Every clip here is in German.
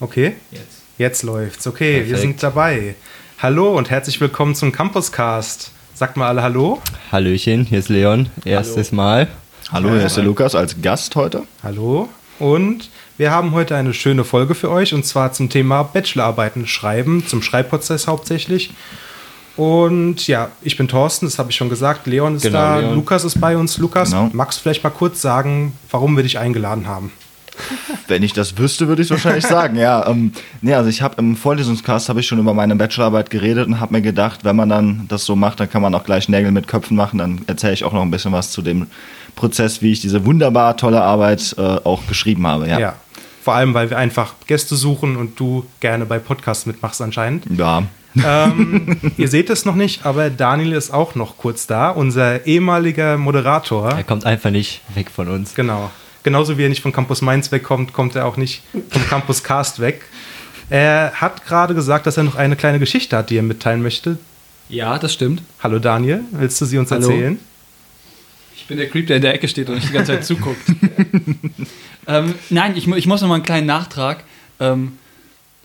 Okay. Jetzt. Jetzt läuft's. Okay, wir Perfekt. sind dabei. Hallo und herzlich willkommen zum Campuscast. Sagt mal alle Hallo. Hallöchen, hier ist Leon. Erstes Mal. Hallo, hier ist der Lukas als Gast heute. Hallo. Und wir haben heute eine schöne Folge für euch und zwar zum Thema Bachelorarbeiten schreiben, zum Schreibprozess hauptsächlich. Und ja, ich bin Thorsten, das habe ich schon gesagt. Leon ist Genau, da, Leon. Lukas ist bei uns. Lukas, Genau. magst du vielleicht mal kurz sagen, warum wir dich eingeladen haben? Wenn ich das wüsste, würde ich es wahrscheinlich sagen. Ja, ähm, nee, also ich habe im Vorlesungscast habe ich schon über meine Bachelorarbeit geredet und habe mir gedacht, wenn man dann das so macht, dann kann man auch gleich Nägel mit Köpfen machen. Dann erzähle ich auch noch ein bisschen was zu dem Prozess, wie ich diese wunderbar tolle Arbeit äh, auch geschrieben habe. Ja. Ja. Vor allem, weil wir einfach Gäste suchen und du gerne bei Podcasts mitmachst anscheinend. ja. ähm, ihr seht es noch nicht, aber Daniel ist auch noch kurz da, unser ehemaliger Moderator. Er kommt einfach nicht weg von uns. Genau. Genauso wie er nicht von Campus Mainz wegkommt, kommt er auch nicht vom Campus Cast weg. Er hat gerade gesagt, dass er noch eine kleine Geschichte hat, die er mitteilen möchte. Ja, das stimmt. Hallo Daniel, willst du sie uns Hallo. erzählen? Ich bin der Creep, der in der Ecke steht und nicht die ganze Zeit zuguckt. ähm, nein, ich, ich muss noch mal einen kleinen Nachtrag. Ähm,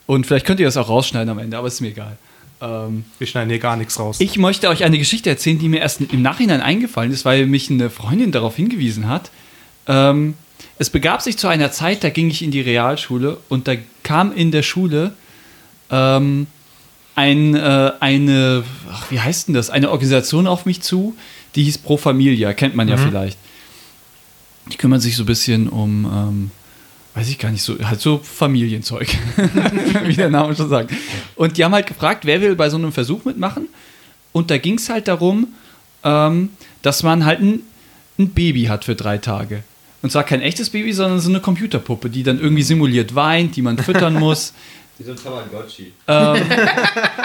und vielleicht könnt ihr das auch rausschneiden am Ende, aber ist mir egal. Ähm, Wir schneiden hier gar nichts raus. ich möchte euch eine Geschichte erzählen, die mir erst im Nachhinein eingefallen ist, weil mich eine Freundin darauf hingewiesen hat. Ähm, es begab sich zu einer Zeit, da ging ich in die Realschule und da kam in der Schule ähm, ein, äh, eine, ach, wie heißt denn das? Eine Organisation auf mich zu, die hieß Pro Familia, kennt man ja vielleicht. Die kümmern sich so ein bisschen um, ähm, weiß ich gar nicht, so, halt so Familienzeug, wie der Name schon sagt. Und die haben halt gefragt, wer will bei so einem Versuch mitmachen? Und da ging es halt darum, ähm, dass man halt ein, ein Baby hat für drei Tage. Und zwar kein echtes Baby, sondern so eine Computerpuppe, die dann irgendwie simuliert weint, die man füttern muss. Wie so ein Tamagotchi. Ähm,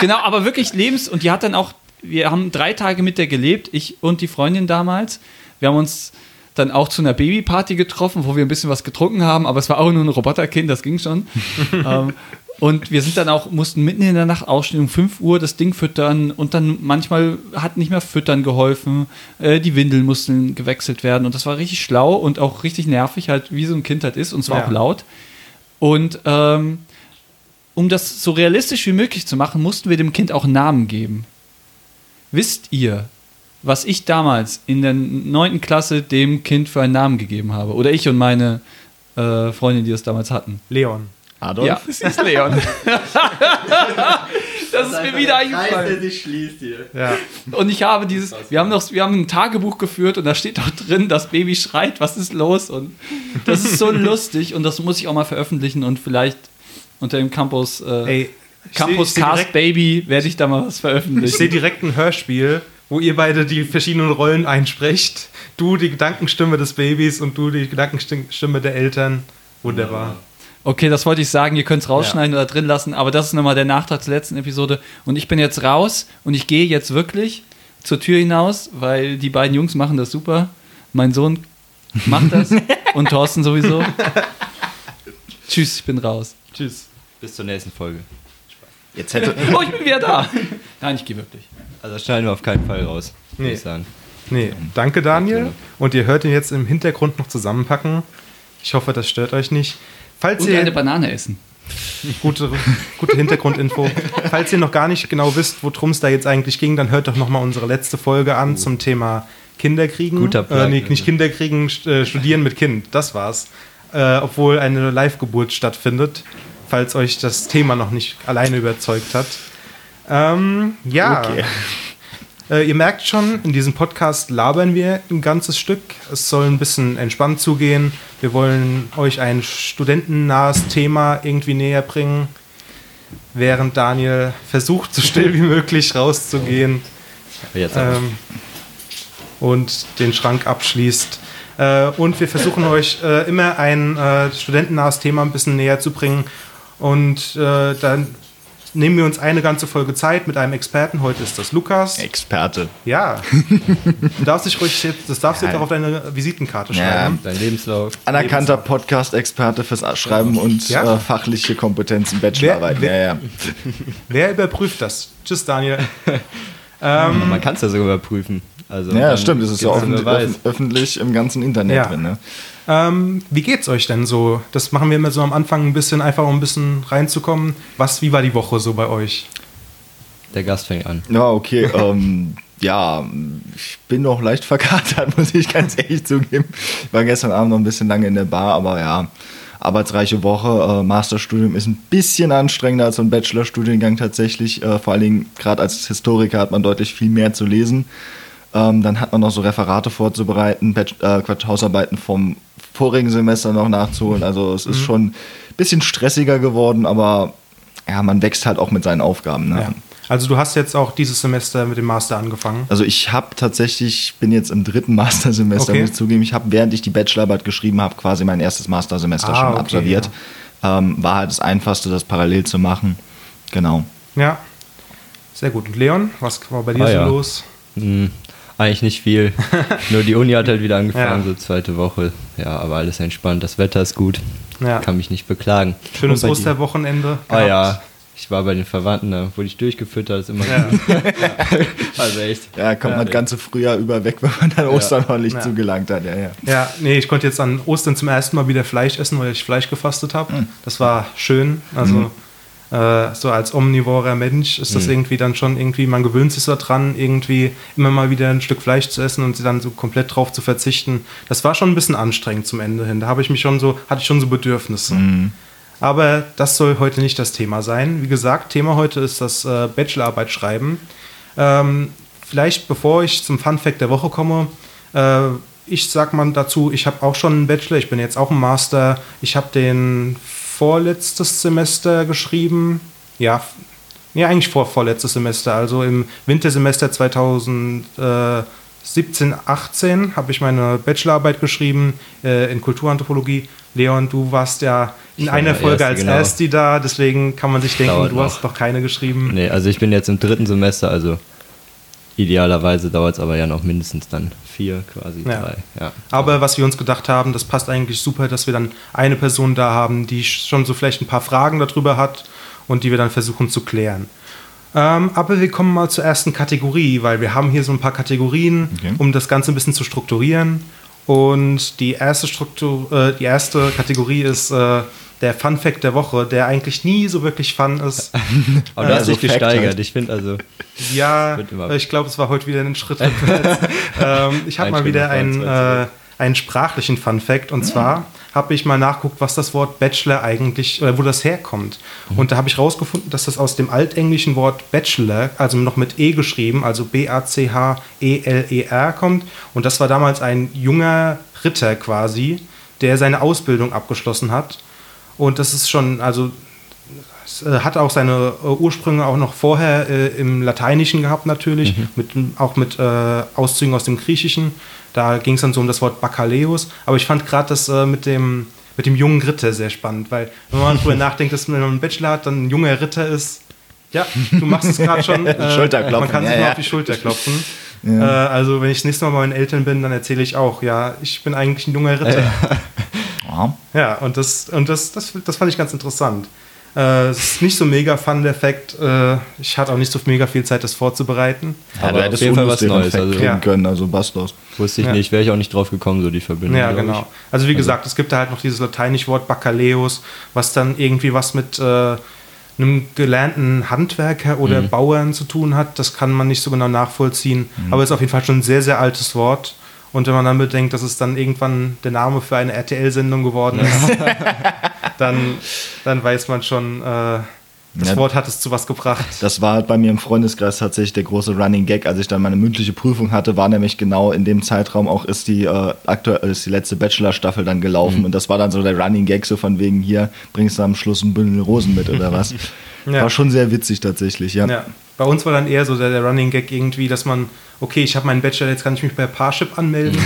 genau, aber wirklich lebens- und die hat dann auch, wir haben drei Tage mit der gelebt, ich und die Freundin damals. Wir haben uns dann auch zu einer Babyparty getroffen, wo wir ein bisschen was getrunken haben, aber es war auch nur ein Roboterkind, das ging schon. ähm, und wir sind dann auch, mussten mitten in der Nacht aufstehen, um 5 Uhr das Ding füttern und dann manchmal hat nicht mehr füttern geholfen. Äh, die Windeln mussten gewechselt werden und das war richtig schlau und auch richtig nervig, halt wie so ein Kind halt ist und es war Ja. auch laut. Und ähm, um das so realistisch wie möglich zu machen, mussten wir dem Kind auch einen Namen geben. Wisst ihr, was ich damals in der neunten Klasse dem Kind für einen Namen gegeben habe? Oder ich und meine äh, Freundin, die das damals hatten. Leon. Adolf? Ja, es ist Leon. das ist mir wieder eingefallen. sich schließt hier. Ja. Und ich habe dieses, wir haben noch, wir haben ein Tagebuch geführt und da steht auch drin, das Baby schreit, was ist los? Und das ist so lustig und das muss ich auch mal veröffentlichen und vielleicht unter dem Campus, äh, Ey, ich Campus ich seh Cast direkt- Baby werde ich da mal was Ich veröffentlichen. sehe direkt ein Hörspiel, wo ihr beide die verschiedenen Rollen einsprecht. Du die Gedankenstimme des Babys und du die Gedankenstimme der Eltern. Wunderbar. Okay, das wollte ich sagen. Ihr könnt es rausschneiden oder drin lassen, aber das ist nochmal der Nachtrag zur letzten Episode. Und ich bin jetzt raus und ich gehe jetzt wirklich zur Tür hinaus, weil die beiden Jungs machen das super. Mein Sohn macht das und Thorsten sowieso. Tschüss, ich bin raus. Tschüss. Bis zur nächsten Folge. Jetzt hätte. Oh, ich bin wieder da. Nein, ich gehe wirklich. Also das schneiden wir auf keinen Fall raus, würde Nee. ich sagen. Nee, danke Daniel. Und ihr hört ihn jetzt im Hintergrund noch zusammenpacken. Ich hoffe, das stört euch nicht. Falls Und ihr eine Banane essen. gute, gute Hintergrundinfo. Falls ihr noch gar nicht genau wisst, worum es da jetzt eigentlich ging, dann hört doch noch mal unsere letzte Folge an zum Thema Kinderkriegen. Guter Plug, äh, nee, also. nicht Kinderkriegen, st- äh, Studieren mit Kind. Das war's. Äh, obwohl eine Live-Geburt stattfindet, falls euch das Thema noch nicht alleine überzeugt hat. Ähm, ja. Okay. Äh, ihr merkt schon, in diesem Podcast labern wir ein ganzes Stück. Es soll ein bisschen entspannt zugehen. Wir wollen euch ein studentennahes Thema irgendwie näher bringen, während Daniel versucht, so still wie möglich rauszugehen ähm, und den Schrank abschließt. Äh, und wir versuchen euch äh, immer ein äh, studentennahes Thema ein bisschen näher zu bringen. Und äh, dann nehmen wir uns eine ganze Folge Zeit mit einem Experten. Heute ist das Lukas. Experte. Ja. Du darfst dich ruhig jetzt, das darfst du jetzt Ja. auch auf deine Visitenkarte Ja. schreiben. Dein Lebenslauf. Anerkannter Podcast-Experte fürs Schreiben und Ja. äh, fachliche Kompetenzen, Bachelorarbeit. Wer- ja, ja. Wer überprüft das? Tschüss, Daniel. Man kann es ja sogar überprüfen. Also ja, stimmt. Das ist ja öffentlich, im ganzen Internet Ja. drin. Ne? Ähm, wie geht's euch denn so? Das machen wir immer so am Anfang ein bisschen, einfach um ein bisschen reinzukommen. Was, wie war die Woche so bei euch? Der Gast fängt an. Ja, okay. ähm, ja, ich bin noch leicht verkatert, muss ich ganz ehrlich zugeben. Ich war gestern Abend noch ein bisschen lange in der Bar, aber ja, arbeitsreiche Woche. Äh, Masterstudium ist ein bisschen anstrengender als so ein Bachelorstudiengang tatsächlich. Äh, vor allen Dingen, gerade als Historiker hat man deutlich viel mehr zu lesen. Ähm, dann hat man noch so Referate vorzubereiten, Bachelor, äh, Quatsch, Hausarbeiten vom vorigen Semester noch nachzuholen. Also es ist Mhm. schon ein bisschen stressiger geworden, aber ja, man wächst halt auch mit seinen Aufgaben. Ne? Ja. Also du hast jetzt auch dieses Semester mit dem Master angefangen. Also ich habe tatsächlich, bin jetzt im dritten Mastersemester, Okay. muss ich zugeben. Ich habe, während ich die Bachelorarbeit geschrieben habe, quasi mein erstes Mastersemester Ah, schon okay, absolviert. Ähm, war halt das Einfachste, das parallel zu machen. Genau. Ja. Sehr gut. Und Leon, was war bei dir Ah, so ja. los? Hm, eigentlich nicht viel. Nur die Uni hat halt wieder angefangen, Ja. so zweite Woche. Ja, aber alles entspannt. Das Wetter ist gut. Ja. Kann mich nicht beklagen. Schönes? Osterwochenende. Ah ja, ich war bei den Verwandten, da wurde ich durchgefüttert, ist immer Ja. gut. Also echt. Ja, kommt Ja, man das ganze Frühjahr über weg, wenn man dann Ostern ordentlich Ja. zugelangt hat. Ja, ja. Ja, nee, ich konnte jetzt an Ostern zum ersten Mal wieder Fleisch essen, weil ich Fleisch gefastet habe. Hm. Das war schön. Also äh, so als omnivorer Mensch ist das Mhm. irgendwie dann schon irgendwie, man gewöhnt sich so dran, irgendwie immer mal wieder ein Stück Fleisch zu essen und dann so komplett drauf zu verzichten. Das war schon ein bisschen anstrengend zum Ende hin. Da habe ich mich schon so, hatte ich schon so Bedürfnisse. Mhm. Aber das soll heute nicht das Thema sein. Wie gesagt, Thema heute ist das äh, Bachelorarbeit schreiben. Ähm, vielleicht bevor ich zum Fun Fact der Woche komme, äh, ich sag mal dazu, ich habe auch schon einen Bachelor, ich bin jetzt auch ein Master. Ich habe den vorletztes Semester geschrieben. Ja, ja eigentlich vor vorletztes Semester, also im Wintersemester 2017, 18 habe ich meine Bachelorarbeit geschrieben äh, in Kulturanthropologie. Leon, du warst ja in Ich einer Folge Erste, als genau. Ersti da, deswegen kann man sich denken, Dauert du noch. hast noch keine geschrieben. Nee, also ich bin jetzt im dritten Semester, also idealerweise dauert es aber ja noch mindestens dann vier, quasi Ja. drei. Ja. Aber was wir uns gedacht haben, das passt eigentlich super, dass wir dann eine Person da haben, die schon so vielleicht ein paar Fragen darüber hat und die wir dann versuchen zu klären. Ähm, aber wir kommen mal zur ersten Kategorie, weil wir haben hier so ein paar Kategorien, Okay. um das Ganze ein bisschen zu strukturieren. Und die erste, Struktur, äh, die erste Kategorie ist äh, der Fun Fact der Woche, der eigentlich nie so wirklich fun ist. Aber du hast dich gesteigert. halt. Ich finde also, Ja, ich glaube, es war heute wieder ein Schritt rückwärts. ähm, ich habe mal wieder einen, äh, einen sprachlichen Fun Fact und zwar habe ich mal nachguckt, was das Wort Bachelor eigentlich, oder wo das herkommt. Und da habe ich rausgefunden, dass das aus dem altenglischen Wort Bachelor, also noch mit E geschrieben, also B-A-C-H-E-L-E-R kommt. Und das war damals ein junger Ritter quasi, der seine Ausbildung abgeschlossen hat. Und das ist schon, also es äh, hat auch seine äh, Ursprünge auch noch vorher äh, im Lateinischen gehabt natürlich, mit, auch mit äh, Auszügen aus dem Griechischen. Da ging es dann so um das Wort Bakaleus. Aber ich fand gerade das äh, mit, dem, mit dem jungen Ritter sehr spannend, weil wenn man drüber nachdenkt, dass man einen Bachelor hat, dann ein junger Ritter ist. Ja, du machst es gerade schon. Äh, Schulterklopfen, Man kann sich ja, mal ja. auf die Schulter klopfen. Äh, also wenn ich das nächste Mal bei meinen Eltern bin, dann erzähle ich auch, ja, ich bin eigentlich ein junger Ritter. Ja. Ja, und das, und das, das, das fand ich ganz interessant. Äh, es ist nicht so mega fun, der Fact. Äh, ich hatte auch nicht so mega viel Zeit, das vorzubereiten. Aber du hättest auf jeden Fall was Neues, also- kriegen Ja. können, also Bastos. wusste ich Ja. nicht, wäre ich auch nicht drauf gekommen, so die Verbindung. Ja, genau. ich. Also wie gesagt, es gibt da halt noch dieses lateinische Wort Bacaleus, was dann irgendwie was mit äh, einem gelernten Handwerker oder Bauern zu tun hat. Das kann man nicht so genau nachvollziehen. Aber es ist auf jeden Fall schon ein sehr, sehr altes Wort. Und wenn man dann bedenkt, dass es dann irgendwann der Name für eine RTL-Sendung geworden ist, dann, dann weiß man schon, äh, das Ja. Wort hat es zu was gebracht. Das war halt bei mir im Freundeskreis tatsächlich der große Running Gag, als ich dann meine mündliche Prüfung hatte, war nämlich genau in dem Zeitraum auch ist die äh, aktuell ist die letzte Bachelor-Staffel dann gelaufen und das war dann so der Running Gag so von wegen hier bringst du am Schluss ein Bündel Rosen mit oder was. Ja. War schon sehr witzig tatsächlich, ja. Ja. Bei uns war dann eher so der, der Running Gag irgendwie, dass man, okay, ich habe meinen Bachelor, jetzt kann ich mich bei Parship anmelden,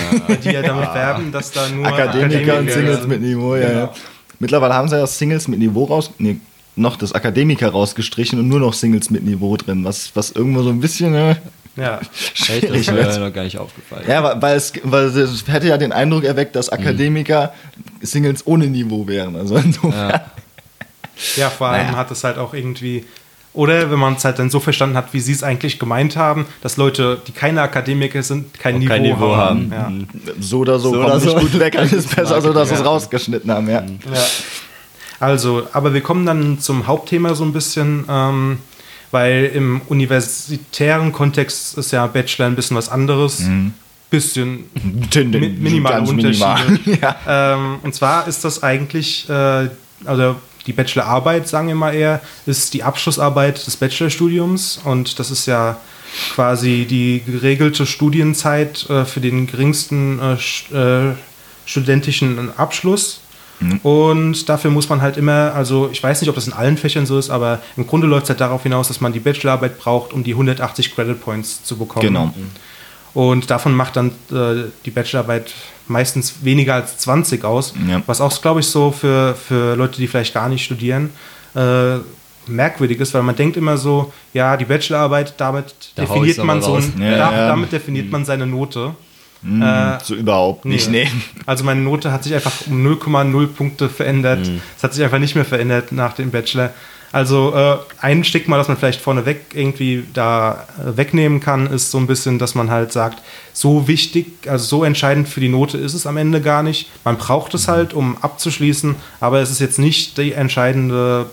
die ja damit werben, dass da nur Akademiker und Singles sind. mit Niveau, ja, Genau. ja. Mittlerweile haben sie ja Singles mit Niveau raus, nee, noch das Akademiker rausgestrichen und nur noch Singles mit Niveau drin, was, was irgendwo so ein bisschen, äh, Ja. Echt, das schwierig ist mir wird. noch gar nicht aufgefallen. Ja, weil, weil, es, weil es hätte ja den Eindruck erweckt, dass Akademiker Singles ohne Niveau wären. Also insofern. Ja. Ja, vor allem Naja. hat es halt auch irgendwie, Oder wenn man es halt dann so verstanden hat, wie sie es eigentlich gemeint haben, dass Leute, die keine Akademiker sind, kein, Niveau, kein Niveau haben. haben. Ja. So oder so, So kommt oder nicht so. gut weg. Es ist besser so, dass wir es Ja. rausgeschnitten haben, ja. Ja. Also, aber wir kommen dann zum Hauptthema so ein bisschen, ähm, weil im universitären Kontext ist ja Bachelor ein bisschen was anderes. Bisschen Den- den- mi minimale ganz Unterschiede. minimal, ja. ähm, und zwar ist das eigentlich, äh, also die Bachelorarbeit, sagen wir mal eher, ist die Abschlussarbeit des Bachelorstudiums und das ist ja quasi die geregelte Studienzeit äh, für den geringsten äh, äh, studentischen Abschluss. Und dafür muss man halt immer, also ich weiß nicht, ob das in allen Fächern so ist, aber im Grunde läuft es halt darauf hinaus, dass man die Bachelorarbeit braucht, um die 180 Credit Points zu bekommen. Genau. Und davon macht dann äh, die Bachelorarbeit meistens weniger als 20 aus. Ja. Was auch, glaube ich, so für, für Leute, die vielleicht gar nicht studieren, äh, merkwürdig ist, weil man denkt immer so, ja, die Bachelorarbeit, damit Da definiert man so ein, Ja, da, ja. damit definiert man seine Note. Mhm. Äh, so überhaupt nicht, nee. Also meine Note hat sich einfach um 0,0 Punkte verändert. Mhm. Es hat sich einfach nicht mehr verändert nach dem Bachelor. Also äh, ein Stigma, das man vielleicht vorneweg irgendwie da äh, wegnehmen kann, ist so ein bisschen, dass man halt sagt, so wichtig, also so entscheidend für die Note ist es am Ende gar nicht. Man braucht Mhm. es halt, um abzuschließen, aber es ist jetzt nicht die entscheidende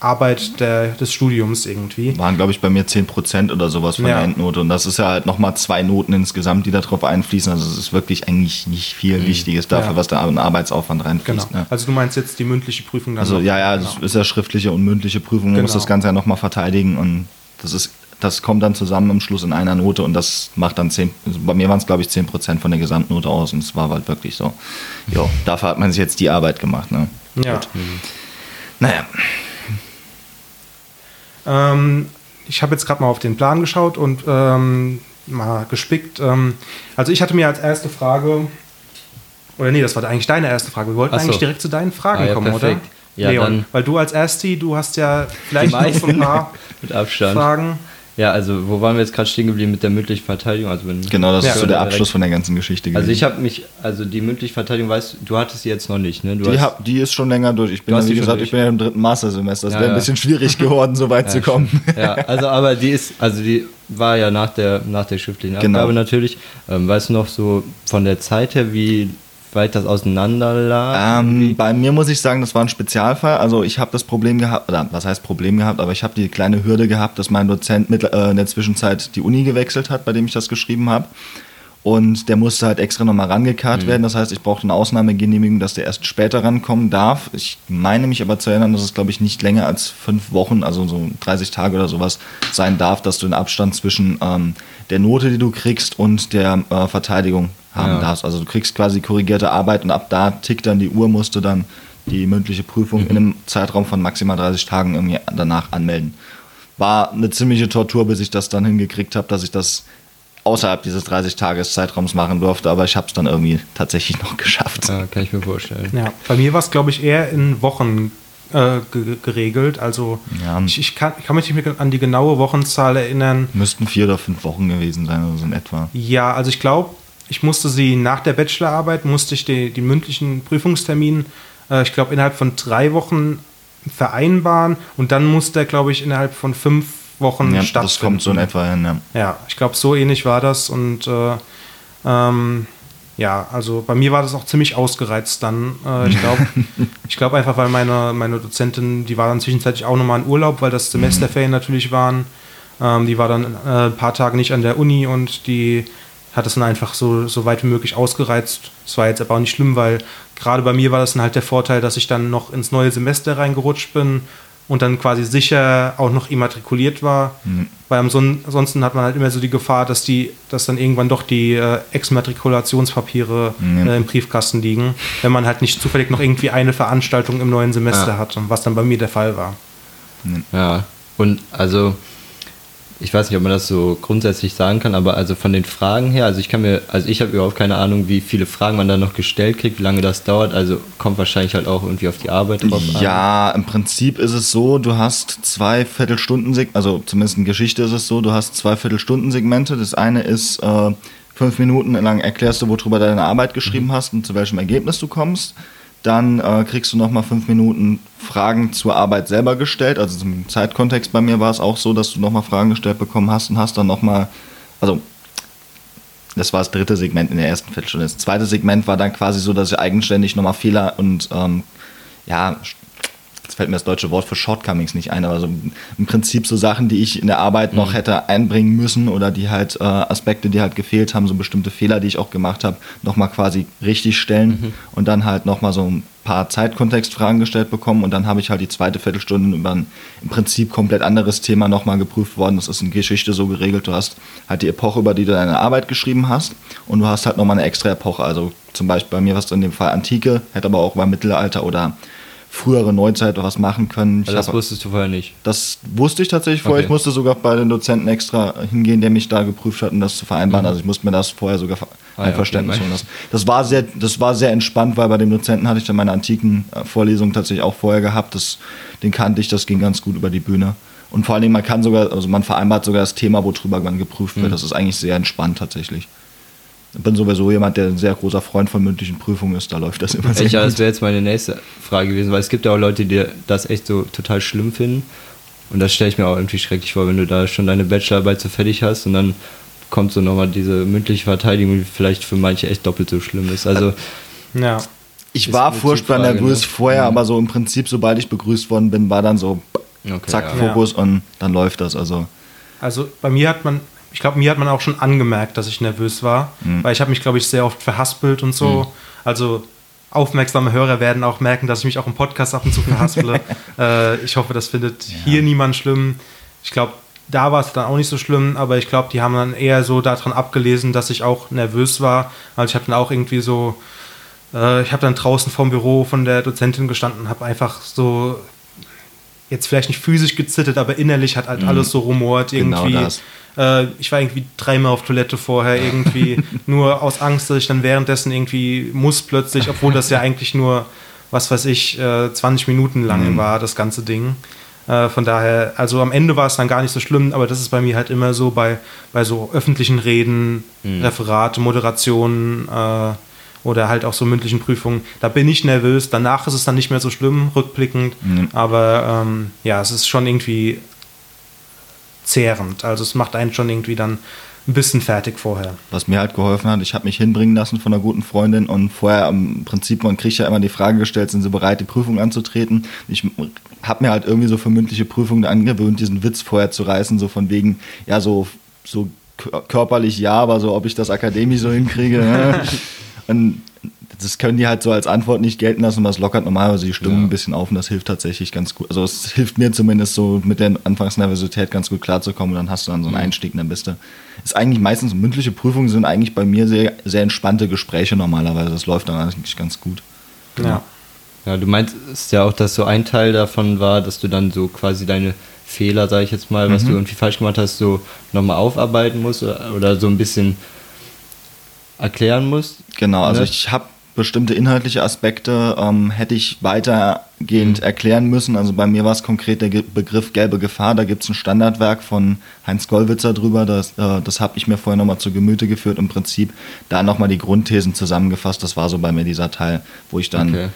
Arbeit der, des Studiums irgendwie. Waren, glaube ich, bei mir 10% oder sowas von Ja. der Endnote. Und das ist ja halt nochmal zwei Noten insgesamt, die da drauf einfließen. Also es ist wirklich eigentlich nicht viel Wichtiges dafür, Ja. was da an Arbeitsaufwand Genau. reinfließt. Ne? Also du meinst jetzt die mündliche Prüfung dann Also noch? ja, ja, Genau. das ist ja schriftliche und mündliche Prüfung. Man muss Genau. das Ganze ja nochmal verteidigen und das ist, das kommt dann zusammen im Schluss in einer Note und das macht dann 10, also bei mir waren es glaube ich 10% von der Gesamtnote aus und es war halt wirklich so. Jo, dafür hat man sich jetzt die Arbeit gemacht. Ne? Ja. Naja, Ähm, ich habe jetzt gerade mal auf den Plan geschaut und ähm, mal gespickt. Ähm, also ich hatte mir als erste Frage, oder nee, das war eigentlich deine erste Frage. Wir wollten so. eigentlich direkt zu deinen Fragen Ah, ja, kommen, perfekt. oder? Ja, Leon, dann- weil du als Ersti, du hast ja vielleicht noch so ein paar. Fragen. Ja, also wo waren wir jetzt gerade stehen geblieben mit der mündlichen Verteidigung? Also wenn, genau, das Ja. ist so der Abschluss von der ganzen Geschichte Also ich gewesen. habe mich, also die mündliche Verteidigung, weißt du, hattest sie jetzt noch nicht, ne? Du die, hast, hab, die ist schon länger durch. Ich bin Du ja, wie gesagt, ich bin ja im dritten Mastersemester. Es Ja, wäre ein bisschen schwierig geworden, so weit zu kommen. ja, also aber die ist, also die war ja nach der, nach der schriftlichen Genau. Abgabe natürlich. Ähm, weißt du noch so von der Zeit her, wie weit das auseinander lag? Ähm, bei mir muss ich sagen, das war ein Spezialfall. Also ich habe das Problem gehabt, oder was heißt Problem gehabt, aber ich habe die kleine Hürde gehabt, dass mein Dozent mit, äh, in der Zwischenzeit die Uni gewechselt hat, bei dem ich das geschrieben habe. Und der musste halt extra nochmal rangekarrt werden. Das heißt, ich brauchte eine Ausnahmegenehmigung, dass der erst später rankommen darf. Ich meine mich aber zu erinnern, dass es, glaube ich, nicht länger als fünf Wochen, also so 30 Tage oder sowas sein darf, dass du den Abstand zwischen ähm, der Note, die du kriegst, und der äh, Verteidigung haben Ja. darfst. Also du kriegst quasi korrigierte Arbeit und ab da tickt dann die Uhr, musst du dann die mündliche Prüfung in einem Zeitraum von maximal 30 Tagen irgendwie danach anmelden. War eine ziemliche Tortur, bis ich das dann hingekriegt habe, dass ich das außerhalb dieses 30-Tages-Zeitraums machen durfte, aber ich habe es dann irgendwie tatsächlich noch geschafft. Ja, kann ich mir vorstellen. Ja, bei mir war es, glaube ich, eher in Wochen äh, ge geregelt. Also Ja. ich, ich, kann, ich kann mich nicht mehr an die genaue Wochenzahl erinnern. Müssten vier oder fünf Wochen gewesen sein, oder so in etwa. Ja, also ich glaube, ich musste sie nach der Bachelorarbeit, musste ich die, die mündlichen Prüfungstermin, äh, ich glaube, innerhalb von drei Wochen vereinbaren und dann muss der, glaube ich, innerhalb von fünf Wochen Ja, stattfinden. das kommt so in etwa hin. Ja. Ja, ich glaube, so ähnlich war das und äh, ähm, ja, also bei mir war das auch ziemlich ausgereizt dann. Äh, ich glaube ich glaub einfach, weil meine, meine Dozentin, die war dann zwischenzeitlich auch nochmal in Urlaub, weil das Semesterferien natürlich waren. Ähm, die war dann äh, ein paar Tage nicht an der Uni und die hat es dann einfach so, so weit wie möglich ausgereizt. Das war jetzt aber auch nicht schlimm, weil gerade bei mir war das dann halt der Vorteil, dass ich dann noch ins neue Semester reingerutscht bin und dann quasi sicher auch noch immatrikuliert war. Weil anson- ansonsten hat man halt immer so die Gefahr, dass die, dass dann irgendwann doch die äh, Exmatrikulationspapiere Ja. äh, im Briefkasten liegen, wenn man halt nicht zufällig noch irgendwie eine Veranstaltung im neuen Semester Ja. hatte, was dann bei mir der Fall war. Ja, und also, ich weiß nicht, ob man das so grundsätzlich sagen kann, aber also von den Fragen her, also ich kann mir, also ich habe überhaupt keine Ahnung, wie viele Fragen man da noch gestellt kriegt, wie lange das dauert, also kommt wahrscheinlich halt auch irgendwie auf die Arbeit drauf an. Ja, im Prinzip ist es so, du hast zwei Viertelstunden, also zumindest in Geschichte ist es so, du hast zwei Viertelstunden-Segmente. Das eine ist, äh, fünf Minuten lang erklärst du, worüber du deine Arbeit geschrieben hast und zu welchem Ergebnis du kommst. Dann äh, kriegst du nochmal fünf Minuten Fragen zur Arbeit selber gestellt. Also im Zeitkontext bei mir war es auch so, dass du nochmal Fragen gestellt bekommen hast und hast dann nochmal, also das war das dritte Segment in der ersten Viertelstunde. Das zweite Segment war dann quasi so, dass ich eigenständig nochmal Fehler und ähm, ja, jetzt fällt mir das deutsche Wort für Shortcomings nicht ein, aber so im Prinzip so Sachen, die ich in der Arbeit noch hätte einbringen müssen oder die halt äh, Aspekte, die halt gefehlt haben, so bestimmte Fehler, die ich auch gemacht habe, nochmal quasi richtig stellen und dann halt nochmal so ein paar Zeitkontextfragen gestellt bekommen und dann habe ich halt die zweite Viertelstunde über ein im Prinzip komplett anderes Thema nochmal geprüft worden. Das ist in Geschichte so geregelt. Du hast halt die Epoche, über die du deine Arbeit geschrieben hast und du hast halt nochmal eine extra Epoche. Also zum Beispiel bei mir war es in dem Fall Antike, hätte aber auch über Mittelalter oder frühere Neuzeit was machen können. Ich Also das hab- wusstest du vorher nicht. das wusste ich tatsächlich vorher. Okay. Ich musste sogar bei den Dozenten extra hingehen, der mich da geprüft hat, um das zu vereinbaren. Also ich musste mir das vorher sogar Mhm. Ah ja, Einverständnis okay. holen. Das, das, war sehr, das war sehr entspannt, weil bei dem Dozenten hatte ich dann meine antiken äh, Vorlesungen tatsächlich auch vorher gehabt. Das, den kannte ich, das ging ganz gut über die Bühne. Und vor allen Dingen, man kann sogar, also man vereinbart sogar das Thema, worüber man geprüft Mhm. wird. Das ist eigentlich sehr entspannt tatsächlich. Ich bin sowieso jemand, der ein sehr großer Freund von mündlichen Prüfungen ist. Da läuft das immer sehr ja, gut. das wäre jetzt meine nächste Frage gewesen, weil es gibt ja auch Leute, die das echt so total schlimm finden. Und das stelle ich mir auch irgendwie schrecklich vor, wenn du da schon deine Bachelorarbeit so fertig hast und dann kommt so nochmal diese mündliche Verteidigung, die vielleicht für manche echt doppelt so schlimm ist. Also, Ja. Ich war furchtbar nervös ne? vorher, aber so im Prinzip, sobald ich begrüßt worden bin, war dann so okay, zack, ja. Fokus und dann läuft das. Also Also bei mir hat man, ich glaube, mir hat man auch schon angemerkt, dass ich nervös war, weil ich habe mich, glaube ich, sehr oft verhaspelt und so. Also aufmerksame Hörer werden auch merken, dass ich mich auch im Podcast ab und zu verhasple. äh, ich hoffe, das findet hier niemand schlimm. Ich glaube, da war es dann auch nicht so schlimm, aber ich glaube, die haben dann eher so daran abgelesen, dass ich auch nervös war. Also ich habe dann auch irgendwie so, äh, ich habe dann draußen vorm Büro von der Dozentin gestanden, habe einfach so jetzt vielleicht nicht physisch gezittert, aber innerlich hat halt alles so rumort Genau irgendwie. das. Äh, ich war irgendwie dreimal auf Toilette vorher, irgendwie nur aus Angst, dass ich dann währenddessen irgendwie muss plötzlich, obwohl das ja eigentlich nur, was weiß ich, äh, 20 Minuten lang war, das ganze Ding. Äh, von daher, also am Ende war es dann gar nicht so schlimm, aber das ist bei mir halt immer so bei, bei so öffentlichen Reden, Referate, Moderationen äh, oder halt auch so mündlichen Prüfungen. Da bin ich nervös. Danach ist es dann nicht mehr so schlimm, rückblickend. Aber ähm, ja, es ist schon irgendwie zehrend. Also es macht einen schon irgendwie dann ein bisschen fertig vorher. was mir halt geholfen hat, ich habe mich hinbringen lassen von einer guten Freundin und vorher im Prinzip, man kriegt ja immer die Frage gestellt, sind sie bereit, die Prüfung anzutreten? Ich habe mir halt irgendwie so für mündliche Prüfungen angewöhnt, diesen Witz vorher zu reißen, so von wegen, ja, so, so kör- körperlich ja, aber so, ob ich das akademisch so hinkriege. und das können die halt so als Antwort nicht gelten lassen, und das lockert normalerweise die Stimmung Ja. ein bisschen auf und das hilft tatsächlich ganz gut. Also es hilft mir zumindest so mit der Anfangsnervosität ganz gut klarzukommen und dann hast du dann so einen Einstieg und dann bist du. Ist eigentlich meistens mündliche Prüfungen sind eigentlich bei mir sehr, sehr entspannte Gespräche normalerweise. Das läuft dann eigentlich ganz gut. Ja. Ja, du meinst ja auch, dass so ein Teil davon war, dass du dann so quasi deine Fehler, sage ich jetzt mal, was du irgendwie falsch gemacht hast, so nochmal aufarbeiten musst oder so ein bisschen erklären musst. Genau, also Ne? ich habe bestimmte inhaltliche Aspekte, ähm, hätte ich weitergehend erklären müssen. Also bei mir war es konkret der Ge Begriff gelbe Gefahr. Da gibt es ein Standardwerk von Heinz Gollwitzer drüber. Das, äh, das habe ich mir vorher nochmal zu Gemüte geführt. Im Prinzip da nochmal die Grundthesen zusammengefasst. Das war so bei mir dieser Teil, wo ich dann Okay.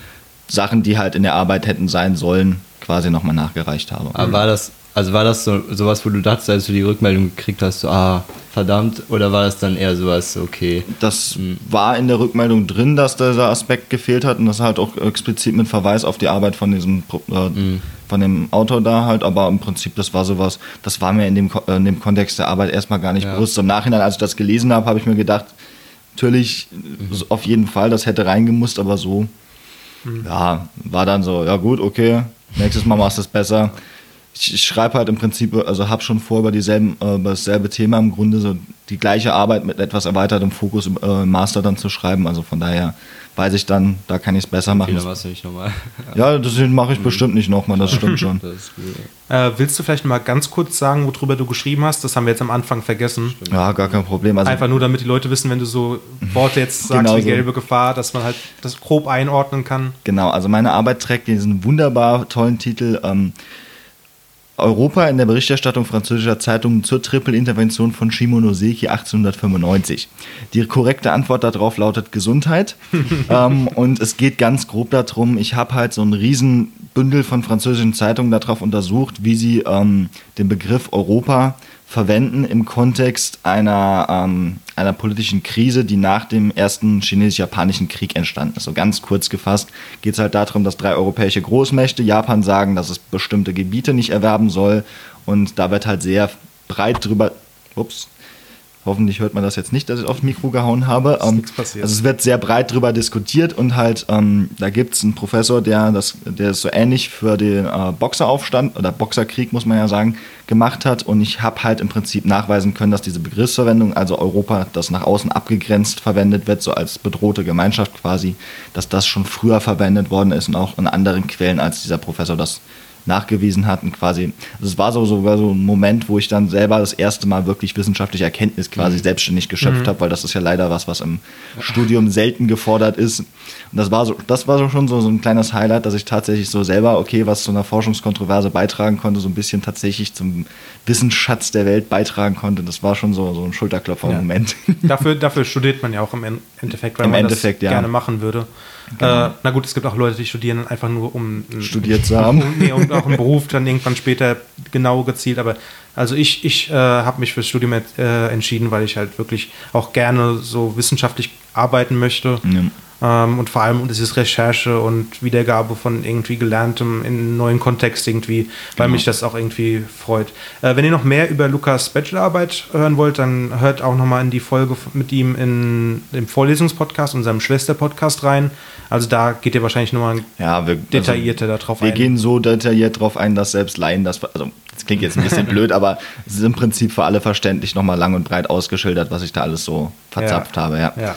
Sachen, die halt in der Arbeit hätten sein sollen, quasi nochmal nachgereicht habe. Aber war das, also war das so sowas, wo du dachtest, als du die Rückmeldung gekriegt hast, so, ah, verdammt, oder war das dann eher sowas, okay, Das war in der Rückmeldung drin, dass dieser Aspekt gefehlt hat und das halt auch explizit mit Verweis auf die Arbeit von diesem Pro- äh, von dem Autor da halt, aber im Prinzip das war sowas, das war mir in dem, äh, in dem Kontext der Arbeit erstmal gar nicht Ja. bewusst. Im Nachhinein, als ich das gelesen habe, habe ich mir gedacht, natürlich so auf jeden Fall, das hätte reingemusst, aber so, ja, war dann so, ja gut, okay, nächstes Mal machst du es besser. Ich, ich schreibe halt im Prinzip, also habe schon vor, über, dieselben, äh, über dasselbe Thema im Grunde so die gleiche Arbeit mit etwas erweitertem Fokus im äh, Master dann zu schreiben. Also von daher weiß ich dann, da kann ich es besser machen. Warst du nicht nochmal. Ja, das mache ich bestimmt nicht nochmal, das stimmt schon. Das. Äh, willst du vielleicht mal ganz kurz sagen, worüber du geschrieben hast? Das haben wir jetzt am Anfang vergessen. Ja, gar kein Problem. Also, Einfach nur, damit die Leute wissen, wenn du so Worte jetzt sagst Genau wie so. gelbe Gefahr, dass man halt das grob einordnen kann. Genau, also meine Arbeit trägt diesen wunderbar tollen Titel ähm, Europa in der Berichterstattung französischer Zeitungen zur Triple-Intervention von Shimonoseki 1895. Die korrekte Antwort darauf lautet Gesundheit. ähm, und es geht ganz grob darum, ich habe halt so ein Riesenbündel von französischen Zeitungen darauf untersucht, wie sie ähm, den Begriff Europa verwenden im Kontext einer, ähm, einer politischen Krise, die nach dem ersten chinesisch-japanischen Krieg entstanden ist. So ganz kurz gefasst geht es halt darum, dass drei europäische Großmächte Japan sagen, dass es bestimmte Gebiete nicht erwerben soll und da wird halt sehr breit drüber, ups, Hoffentlich hört man das jetzt nicht, dass ich aufs Mikro gehauen habe. Ist Ähm, also es wird sehr breit drüber diskutiert und halt, ähm, da gibt es einen Professor, der das, der es so ähnlich für den äh, Boxeraufstand oder Boxerkrieg, muss man ja sagen, gemacht hat. Und ich habe halt im Prinzip nachweisen können, dass diese Begriffsverwendung, also Europa, das nach außen abgegrenzt verwendet wird, so als bedrohte Gemeinschaft quasi, dass das schon früher verwendet worden ist und auch in anderen Quellen, als dieser Professor das nachgewiesen hat und quasi, also es war so sogar so ein Moment, wo ich dann selber das erste Mal wirklich wissenschaftliche Erkenntnis quasi selbstständig geschöpft habe, weil das ist ja leider was, was im Studium selten gefordert ist. Und das war so, das war so schon so, so ein kleines Highlight, dass ich tatsächlich so selber, okay, was zu einer Forschungskontroverse beitragen konnte, so ein bisschen tatsächlich zum Wissensschatz der Welt beitragen konnte. Das war schon so, so ein Schulterklopfer-Moment. Dafür, dafür studiert man ja auch im En- Endeffekt, weil Im man Endeffekt, das ja. gerne machen würde. Genau. Äh, na gut, es gibt auch Leute, die studieren einfach nur, um Studiert zu haben. Um, nee, und auch einen Beruf dann irgendwann später genau gezielt. Aber also ich, ich äh, habe mich fürs Studium äh, entschieden, weil ich halt wirklich auch gerne so wissenschaftlich arbeiten möchte. Ähm, und vor allem um dieses Recherche und Wiedergabe von irgendwie Gelerntem in einen neuen Kontext irgendwie, weil mich das auch irgendwie freut. Äh, wenn ihr noch mehr über Lukas Bachelorarbeit hören wollt, dann hört auch nochmal in die Folge mit ihm in dem Vorlesungspodcast, unserem Schwester-Podcast rein. Also da geht ihr wahrscheinlich nochmal Ja, wir, detaillierter darauf wir ein. gehen so detailliert drauf ein, dass selbst Laien das, also das klingt jetzt ein bisschen blöd, aber es ist im Prinzip für alle verständlich nochmal lang und breit ausgeschildert, was ich da alles so verzapft habe, ja. Ja.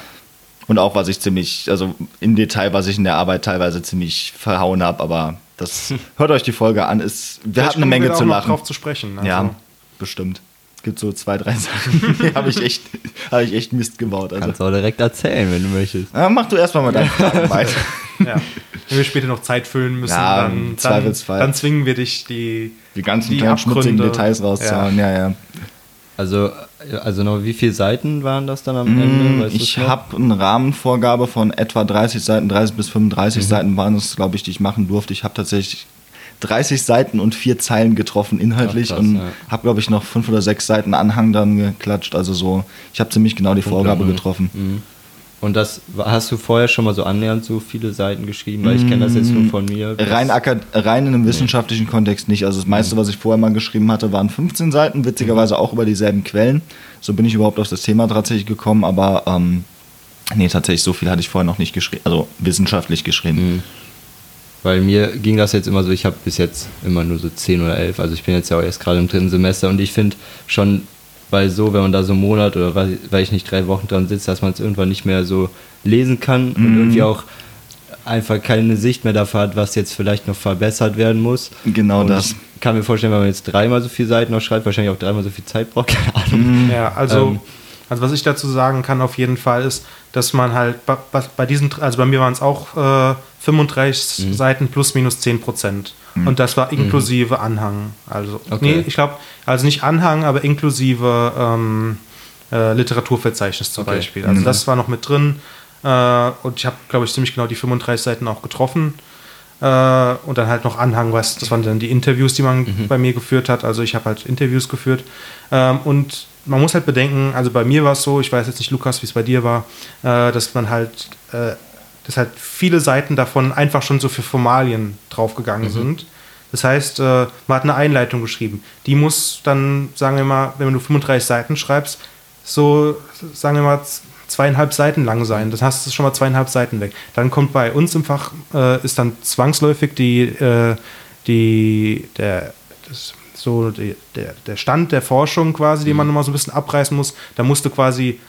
Und auch was ich ziemlich, also im Detail, was ich in der Arbeit teilweise ziemlich verhauen habe, aber das hört euch die Folge an. Ist, wir Vielleicht hatten eine Menge auch zu noch lachen. drauf zu sprechen. Also. Ja, bestimmt. Es gibt so zwei, drei Sachen, die habe ich echt, habe ich echt Mist gebaut. Also. Kannst du auch direkt erzählen, wenn du möchtest. Ja, mach du erstmal mal deine Fragen weiter. ja. Wenn wir später noch Zeit füllen müssen, Ja, dann, dann, dann zwingen wir dich, die, Die ganzen Die kleinen schmutzigen. Details rauszuhauen. Ja, ja. Also, also noch wie viele Seiten waren das dann am Mm, Ende? Weißt Ich habe eine Rahmenvorgabe von etwa 30 Seiten, 30 bis 35 Mhm. Seiten waren es, glaube ich, die ich machen durfte. Ich habe tatsächlich 30 Seiten und vier Zeilen getroffen inhaltlich Ach, krass, und ja. habe, glaube ich, noch fünf oder sechs Seiten Anhang dann geklatscht. Also so, ich habe ziemlich genau die Vorgabe getroffen. Mhm. Und das hast du vorher schon mal so annähernd so viele Seiten geschrieben, weil ich kenne das jetzt nur von mir. Rein, rein in einem wissenschaftlichen Kontext nicht. Also das meiste, was ich vorher mal geschrieben hatte, waren 15 Seiten, witzigerweise auch über dieselben Quellen. So bin ich überhaupt auf das Thema tatsächlich gekommen, aber ähm, nee, tatsächlich so viel hatte ich vorher noch nicht geschrieben, also wissenschaftlich geschrieben. Mhm. Weil mir ging das jetzt immer so, ich habe bis jetzt immer nur so 10 oder 11, also ich bin jetzt ja auch erst gerade im dritten Semester und ich finde schon, weil so, wenn man da so einen Monat oder weil, weil ich nicht drei Wochen dran sitze, dass man es irgendwann nicht mehr so lesen kann und Mhm. irgendwie auch einfach keine Sicht mehr dafür hat, was jetzt vielleicht noch verbessert werden muss. Genau und das. Ich kann mir vorstellen, wenn man jetzt dreimal so viele Seiten noch schreibt, wahrscheinlich auch dreimal so viel Zeit braucht, keine Ahnung. Ja, also, Ähm. also was ich dazu sagen kann auf jeden Fall ist, dass man halt bei, bei- diesen, also bei mir waren es auch äh, 35 Mhm. Seiten plus minus 10 Prozent. Und das war inklusive Anhang. Also, Okay. nee, ich glaube, also nicht Anhang, aber inklusive ähm, äh, Literaturverzeichnis zum Okay. Beispiel. Also das war noch mit drin. Äh, und ich habe, glaube ich, ziemlich genau die 35 Seiten auch getroffen. Äh, und dann halt noch Anhang, was, das waren dann die Interviews, die man bei mir geführt hat. Also ich habe halt Interviews geführt. Ähm, und man muss halt bedenken, also bei mir war es so, ich weiß jetzt nicht, Lukas, wie es bei dir war, äh, dass man halt, äh, dass halt viele Seiten davon einfach schon so für Formalien draufgegangen sind. Das heißt, äh, man hat eine Einleitung geschrieben. Die muss dann, sagen wir mal, wenn du 35 Seiten schreibst, so, sagen wir mal, zweieinhalb Seiten lang sein. Das heißt, es ist schon mal zweieinhalb Seiten weg. Dann kommt bei uns im Fach, äh, ist dann zwangsläufig die, äh, die, der, das, so die, der, der Stand der Forschung quasi, den man nochmal so ein bisschen abreißen muss. Da musst du quasi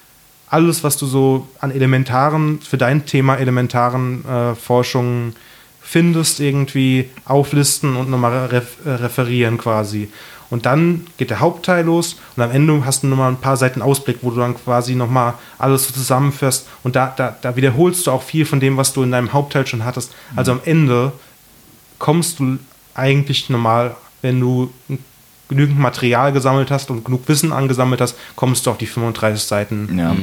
alles, was du so an elementaren, für dein Thema elementaren äh, Forschungen findest, irgendwie auflisten und nochmal ref äh, referieren quasi. Und dann geht der Hauptteil los und am Ende hast du nochmal ein paar Seiten Ausblick, wo du dann quasi nochmal alles so zusammenfährst und da, da, da wiederholst du auch viel von dem, was du in deinem Hauptteil schon hattest. Also am Ende kommst du eigentlich normal wenn du genügend Material gesammelt hast und genug Wissen angesammelt hast, kommst du auf die 35 Seiten. Ja.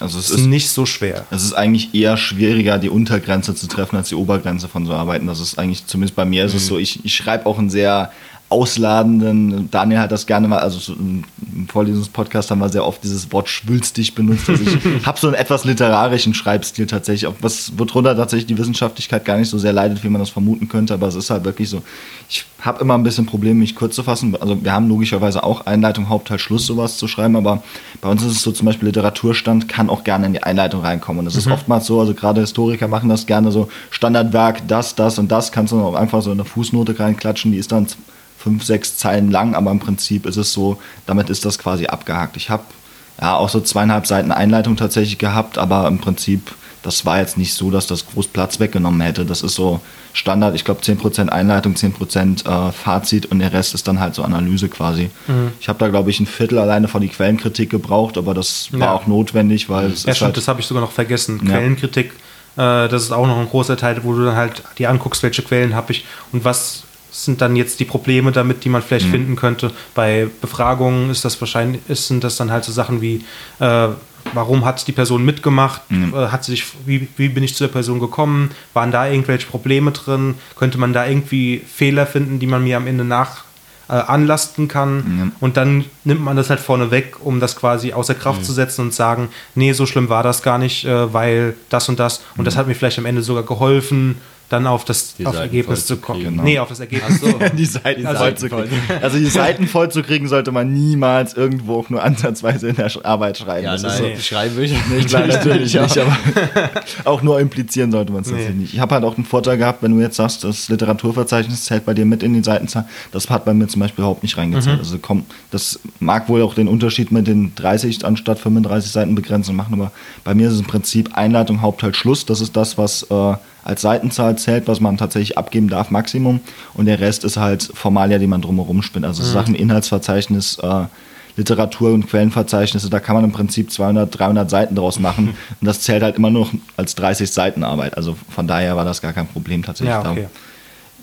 Also es ist ist, nicht so schwer. es ist eigentlich eher schwieriger, die Untergrenze zu treffen, als die Obergrenze von so Arbeiten. Das ist eigentlich, zumindest bei mir ist es so, ich, ich schreibe auch einen sehr ausladenden, Daniel hat das gerne mal, also so im Vorlesungspodcast haben wir sehr oft dieses Wort schwülstig benutzt. Also ich habe so einen etwas literarischen Schreibstil tatsächlich, auch was worunter tatsächlich die Wissenschaftlichkeit gar nicht so sehr leidet, wie man das vermuten könnte, aber es ist halt wirklich so. Ich habe immer ein bisschen Probleme, mich kurz zu fassen. Also wir haben logischerweise auch Einleitung, Hauptteil, Schluss sowas zu schreiben, aber bei uns ist es so zum Beispiel Literaturstand kann auch gerne in die Einleitung reinkommen. Und das ist oftmals so, also gerade Historiker machen das gerne so Standardwerk, das, das und das, kannst du auch einfach so in eine Fußnote reinklatschen, die ist dann fünf, sechs Zeilen lang, aber im Prinzip ist es so, damit ist das quasi abgehakt. Ich habe ja auch so zweieinhalb Seiten Einleitung tatsächlich gehabt, aber im Prinzip, das war jetzt nicht so, dass das groß Platz weggenommen hätte. Das ist so Standard, ich glaube 10% Einleitung, 10% äh, Fazit und der Rest ist dann halt so Analyse quasi. Ich habe da, glaube ich, ein Viertel alleine von die Quellenkritik gebraucht, aber das war Ja. auch notwendig, weil es Ja, ist stimmt, halt, das habe ich sogar noch vergessen. Ja. Quellenkritik, äh, das ist auch noch ein großer Teil, wo du dann halt dir anguckst, welche Quellen habe ich und was sind dann jetzt die Probleme damit, die man Mhm. vielleicht finden könnte. Bei Befragungen ist das wahrscheinlich, ist, sind das dann halt so Sachen wie, äh, warum hat die Person mitgemacht? Mhm. Äh, hat sie sich, wie, wie bin ich zu der Person gekommen? Waren da irgendwelche Probleme drin? Könnte man da irgendwie Fehler finden, die man mir am Ende nach äh, anlasten kann und dann nimmt man das halt vorne weg, um das quasi außer Kraft zu setzen und sagen, nee, so schlimm war das gar nicht, äh, weil das und das und das hat mir vielleicht am Ende sogar geholfen, dann auf das Die auf Seiten Ergebnis zu kommen. Genau. Nee, auf das Ergebnis. so. die Seiten Also- voll zu kriegen. Also die Seiten voll zu kriegen, sollte man niemals irgendwo auch nur ansatzweise in der Arbeit schreiben. Ja, Das ist nein, so, schreiben will ich Nicht, nein, natürlich nicht, aber auch nur implizieren sollte man es Nee. tatsächlich nicht. Ich habe halt auch einen Vorteil gehabt, wenn du jetzt sagst, das Literaturverzeichnis zählt bei dir mit in die Seitenzahl, das hat bei mir zum Beispiel überhaupt nicht reingezählt. Also kommt, das mag wohl auch den Unterschied mit den 30 anstatt 35 Seiten Begrenzung machen, aber bei mir ist es im Prinzip Einleitung, Hauptteil, Schluss. Das ist das, was äh, als Seitenzahl zählt, was man tatsächlich abgeben darf, Maximum. Und der Rest ist halt Formalia, die man drumherum spinnt. Also Sachen, Inhaltsverzeichnis, äh, Literatur- und Quellenverzeichnisse, da kann man im Prinzip 200, 300 Seiten draus machen. Und das zählt halt immer noch als 30 Seiten Arbeit. Also von daher war das gar kein Problem tatsächlich. Ja, okay.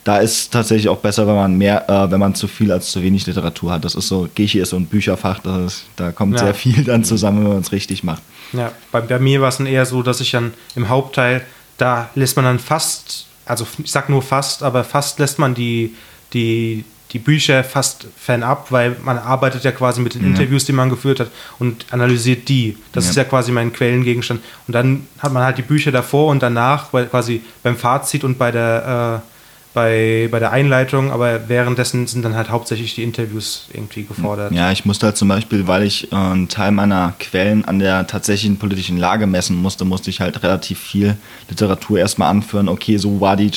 Da, da ist tatsächlich auch besser, wenn man mehr, äh, wenn man zu viel als zu wenig Literatur hat. Das ist so, Geschi ist so ein Bücherfach, ist, da kommt Ja. sehr viel dann zusammen, wenn man es richtig macht. Ja, bei, bei mir war es dann eher so, dass ich dann im Hauptteil, da lässt man dann fast, also ich sag nur fast, aber fast lässt man die, die, die Bücher fast fernab, weil man arbeitet ja quasi mit den Interviews, die man geführt hat und analysiert die. Das Ja. ist ja quasi mein Quellengegenstand. Und dann hat man halt die Bücher davor und danach, weil quasi beim Fazit und bei der, äh, bei, bei der Einleitung, aber währenddessen sind dann halt hauptsächlich die Interviews irgendwie gefordert. Ja, ich musste halt zum Beispiel, weil ich äh, einen Teil meiner Quellen an der tatsächlichen politischen Lage messen musste, musste ich halt relativ viel Literatur erstmal anführen. Okay, so war die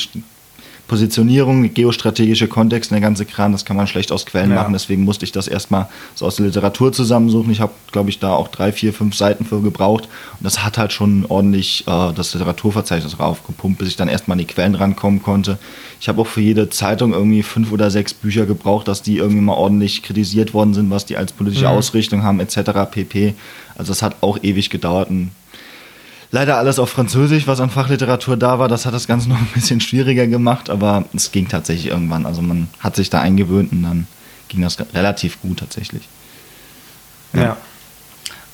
Positionierung, geostrategische Kontext, der ganze Kram, das kann man schlecht aus Quellen Ja. machen. Deswegen musste ich das erstmal so aus der Literatur zusammensuchen. Ich habe, glaube ich, da auch drei, vier, fünf Seiten für gebraucht. Und das hat halt schon ordentlich äh, das Literaturverzeichnis raufgepumpt, bis ich dann erstmal an die Quellen rankommen konnte. Ich habe auch für jede Zeitung irgendwie fünf oder sechs Bücher gebraucht, dass die irgendwie mal ordentlich kritisiert worden sind, was die als politische Ausrichtung haben, etc. pp. Also das hat auch ewig gedauert. Und leider alles auf Französisch, was an Fachliteratur da war. Das hat das Ganze noch ein bisschen schwieriger gemacht, aber es ging tatsächlich irgendwann. Also man hat sich da eingewöhnt und dann ging das relativ gut tatsächlich. ja.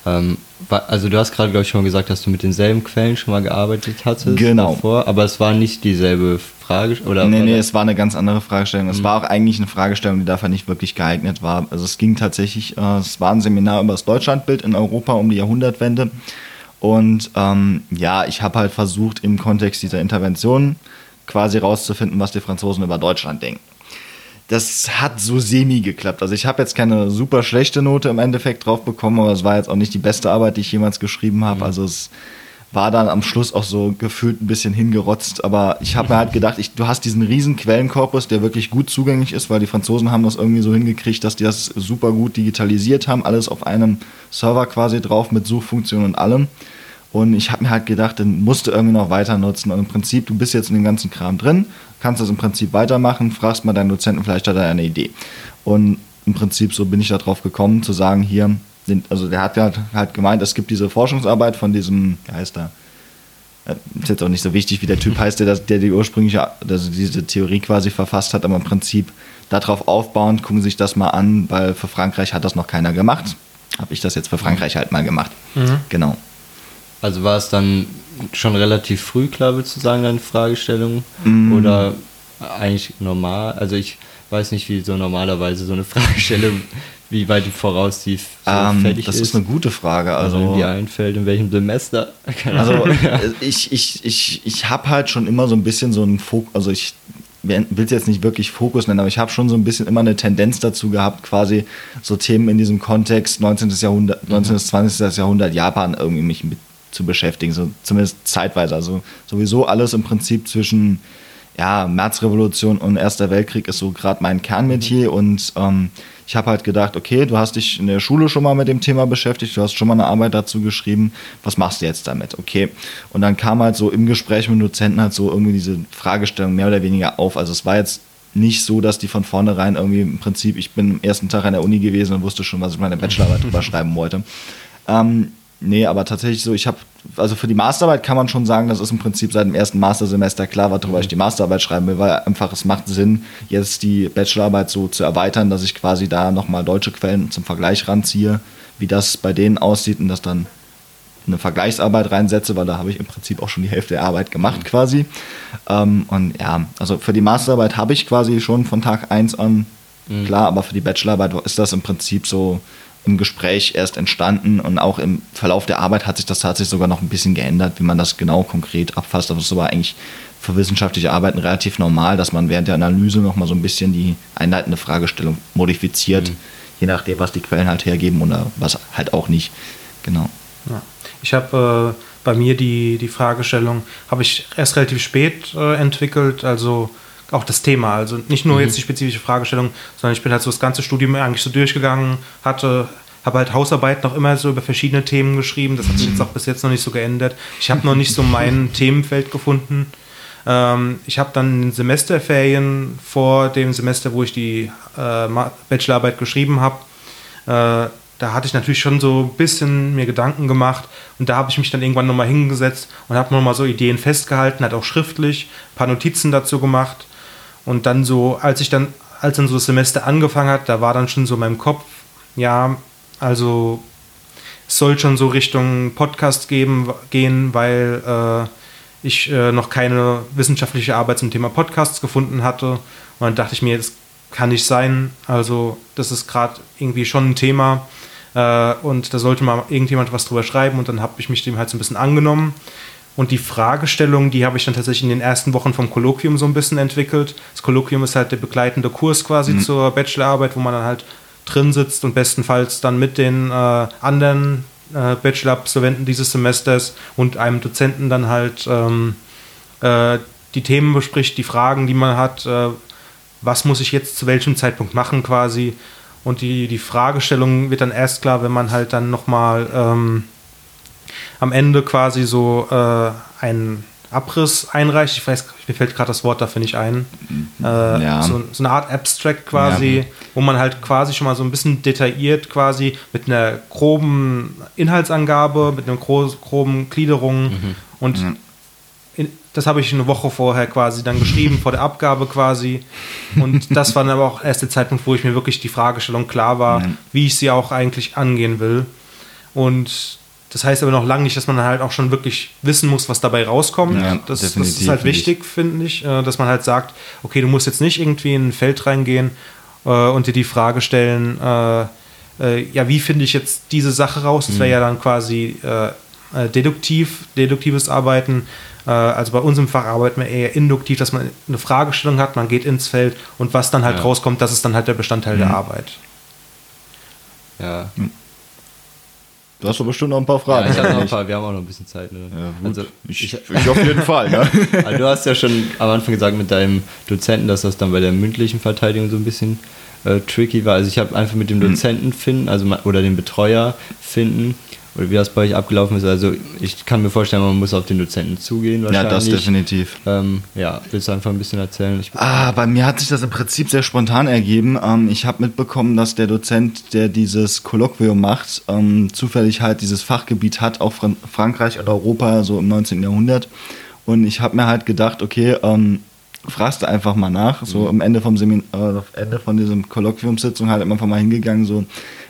Ähm, wa- also du hast gerade, glaube ich, schon mal gesagt, dass du mit denselben Quellen schon mal gearbeitet hattest. Genau. Davor, aber es war nicht dieselbe Frage, oder? nee, nee, es war eine ganz andere Fragestellung. Es war auch eigentlich eine Fragestellung, die dafür nicht wirklich geeignet war. Also es ging tatsächlich, äh, es war ein Seminar über das Deutschlandbild in Europa um die Jahrhundertwende. Und ähm, ja, ich habe halt versucht, im Kontext dieser Intervention quasi rauszufinden, was die Franzosen über Deutschland denken. Das hat so semi geklappt. Also ich habe jetzt keine super schlechte Note im Endeffekt drauf bekommen, aber es war jetzt auch nicht die beste Arbeit, die ich jemals geschrieben habe. Also es war dann am Schluss auch so gefühlt ein bisschen hingerotzt. Aber ich habe mir halt gedacht, ich, du hast diesen riesen Quellenkorpus, der wirklich gut zugänglich ist, weil die Franzosen haben das irgendwie so hingekriegt, dass die das super gut digitalisiert haben. Alles auf einem Server quasi drauf mit Suchfunktion und allem. Und ich habe mir halt gedacht, dann musst du irgendwie noch weiter nutzen. Und im Prinzip, du bist jetzt in dem ganzen Kram drin, kannst das im Prinzip weitermachen, fragst mal deinen Dozenten, vielleicht hat er eine Idee. Und im Prinzip so bin ich darauf gekommen, zu sagen, hier, sind, also der hat ja halt gemeint, es gibt diese Forschungsarbeit von diesem, wie heißt er, ist jetzt auch nicht so wichtig, wie der Typ heißt, der, der die ursprüngliche, also diese Theorie quasi verfasst hat, aber im Prinzip darauf aufbauend, gucken Sie sich das mal an, weil für Frankreich hat das noch keiner gemacht. Habe ich das jetzt für Frankreich halt mal gemacht. Genau. Also war es dann schon relativ früh klar, würdest du sagen, deine Fragestellung? Mm. Oder eigentlich normal? Also ich weiß nicht, wie so normalerweise so eine Fragestellung, wie weit die voraus die so Ähm, fertig das ist. ist eine gute Frage. also, Also, die einfällt, in welchem Semester? Keine Also äh, ich, ich, ich, ich habe halt schon immer so ein bisschen so einen Fokus, also ich will es jetzt nicht wirklich Fokus nennen, aber ich habe schon so ein bisschen immer eine Tendenz dazu gehabt, quasi so Themen in diesem Kontext 19. Jahrhundert, 19. bis 20. Jahrhundert Japan irgendwie mich mit zu beschäftigen, so zumindest zeitweise. Also sowieso alles im Prinzip zwischen ja, Märzrevolution und Erster Weltkrieg ist so gerade mein Kernmetier und ähm, ich habe halt gedacht, okay, du hast dich in der Schule schon mal mit dem Thema beschäftigt, du hast schon mal eine Arbeit dazu geschrieben, was machst du jetzt damit? Okay. Und dann kam halt so im Gespräch mit dem Dozenten halt so irgendwie diese Fragestellung mehr oder weniger auf. Also es war jetzt nicht so, dass die von vornherein irgendwie im Prinzip, ich bin am ersten Tag an der Uni gewesen und wusste schon, was ich meine Bachelorarbeit drüber schreiben wollte. Ähm, nee, aber tatsächlich so, ich habe, also für die Masterarbeit kann man schon sagen, das ist im Prinzip seit dem ersten Mastersemester klar, worüber ich die Masterarbeit schreiben will, weil einfach es macht Sinn, jetzt die Bachelorarbeit so zu erweitern, dass ich quasi da nochmal deutsche Quellen zum Vergleich ranziehe, wie das bei denen aussieht und das dann eine Vergleichsarbeit reinsetze, weil da habe ich im Prinzip auch schon die Hälfte der Arbeit gemacht quasi. Ähm, und ja, also für die Masterarbeit habe ich quasi schon von Tag 1 an, klar, aber für die Bachelorarbeit ist das im Prinzip so im Gespräch erst entstanden und auch im Verlauf der Arbeit hat sich das tatsächlich sogar noch ein bisschen geändert, wie man das genau konkret abfasst. Aber es ist aber eigentlich für wissenschaftliche Arbeiten relativ normal, dass man während der Analyse nochmal so ein bisschen die einleitende Fragestellung modifiziert, je nachdem, was die Quellen halt hergeben oder was halt auch nicht. Genau. Ja. Ich habe äh, bei mir die, die Fragestellung, habe ich erst relativ spät äh, entwickelt, also auch das Thema, also nicht nur jetzt die spezifische Fragestellung, sondern ich bin halt so das ganze Studium eigentlich so durchgegangen, hatte habe halt Hausarbeit noch immer so über verschiedene Themen geschrieben, das hat sich jetzt auch bis jetzt noch nicht so geändert. Ich habe noch nicht so mein Themenfeld gefunden. Ähm, ich habe dann in den Semesterferien vor dem Semester, wo ich die äh, Bachelorarbeit geschrieben habe, äh, da hatte ich natürlich schon so ein bisschen mir Gedanken gemacht und da habe ich mich dann irgendwann nochmal hingesetzt und habe nochmal so Ideen festgehalten, hat auch schriftlich ein paar Notizen dazu gemacht und dann so, als ich dann, als dann so das Semester angefangen hat, da war dann schon so in meinem Kopf, ja, also es soll schon so Richtung Podcast geben, gehen, weil äh, ich äh, noch keine wissenschaftliche Arbeit zum Thema Podcasts gefunden hatte. Und dann dachte ich mir, das kann nicht sein. Also das ist gerade irgendwie schon ein Thema äh, und da sollte mal irgendjemand was drüber schreiben und dann habe ich mich dem halt so ein bisschen angenommen. Und die Fragestellung, die habe ich dann tatsächlich in den ersten Wochen vom Kolloquium so ein bisschen entwickelt. Das Kolloquium ist halt der begleitende Kurs quasi zur Bachelorarbeit, wo man dann halt drin sitzt und bestenfalls dann mit den äh, anderen äh, Bachelor-Absolventen dieses Semesters und einem Dozenten dann halt ähm, äh, die Themen bespricht, die Fragen, die man hat, äh, was muss ich jetzt zu welchem Zeitpunkt machen quasi. Und die, die Fragestellung wird dann erst klar, wenn man halt dann nochmal ähm, am Ende quasi so äh, einen Abriss einreicht. Ich weiß, mir fällt gerade das Wort dafür nicht ein. Äh, Ja. so, so eine Art Abstract quasi, Ja. wo man halt quasi schon mal so ein bisschen detailliert quasi mit einer groben Inhaltsangabe, mit einer gro groben Gliederung und in, das habe ich eine Woche vorher quasi dann geschrieben, vor der Abgabe quasi. Und das war dann aber auch erst der Zeitpunkt, wo ich mir wirklich die Fragestellung klar war, Mhm. wie ich sie auch eigentlich angehen will. Und das heißt aber noch lange nicht, dass man halt auch schon wirklich wissen muss, was dabei rauskommt. Ja, das, das ist halt wichtig, finde ich, äh, dass man halt sagt, okay, du musst jetzt nicht irgendwie in ein Feld reingehen äh, und dir die Frage stellen, äh, ja, wie finde ich jetzt diese Sache raus? Das wäre Mhm. ja dann quasi deduktiv, deduktives Arbeiten. Also bei uns im Fach arbeiten wir eher induktiv, dass man eine Fragestellung hat, man geht ins Feld und was dann halt Ja. rauskommt, das ist dann halt der Bestandteil Mhm. der Arbeit. Ja. Du hast doch bestimmt noch ein paar ja Fragen. ich hab noch ein paar, wir haben auch noch ein bisschen Zeit. Ne? Ja. Also, ich, ich, ich auf jeden Fall. Ne? also du hast ja schon am Anfang gesagt mit deinem Dozenten, dass das dann bei der mündlichen Verteidigung so ein bisschen äh, tricky war. Also ich habe einfach mit dem Dozenten finden, also oder den Betreuer finden oder wie das bei euch abgelaufen ist. Also ich kann mir vorstellen, man muss auf den Dozenten zugehen Ja, wahrscheinlich. das definitiv. Ähm, ja, willst du einfach ein bisschen erzählen? Ich, Ah, bei mir hat sich das im Prinzip sehr spontan ergeben. Ähm, ich habe mitbekommen, dass der Dozent, der dieses Kolloquium macht, ähm, zufällig halt dieses Fachgebiet hat, auch Fran Frankreich und Europa, so im 19. Jahrhundert. Und ich habe mir halt gedacht, okay, ähm, fragst du einfach mal nach. So am Ende vom Semin äh, Ende von diesem Kolloquiumssitzung halt einfach mal hingegangen, so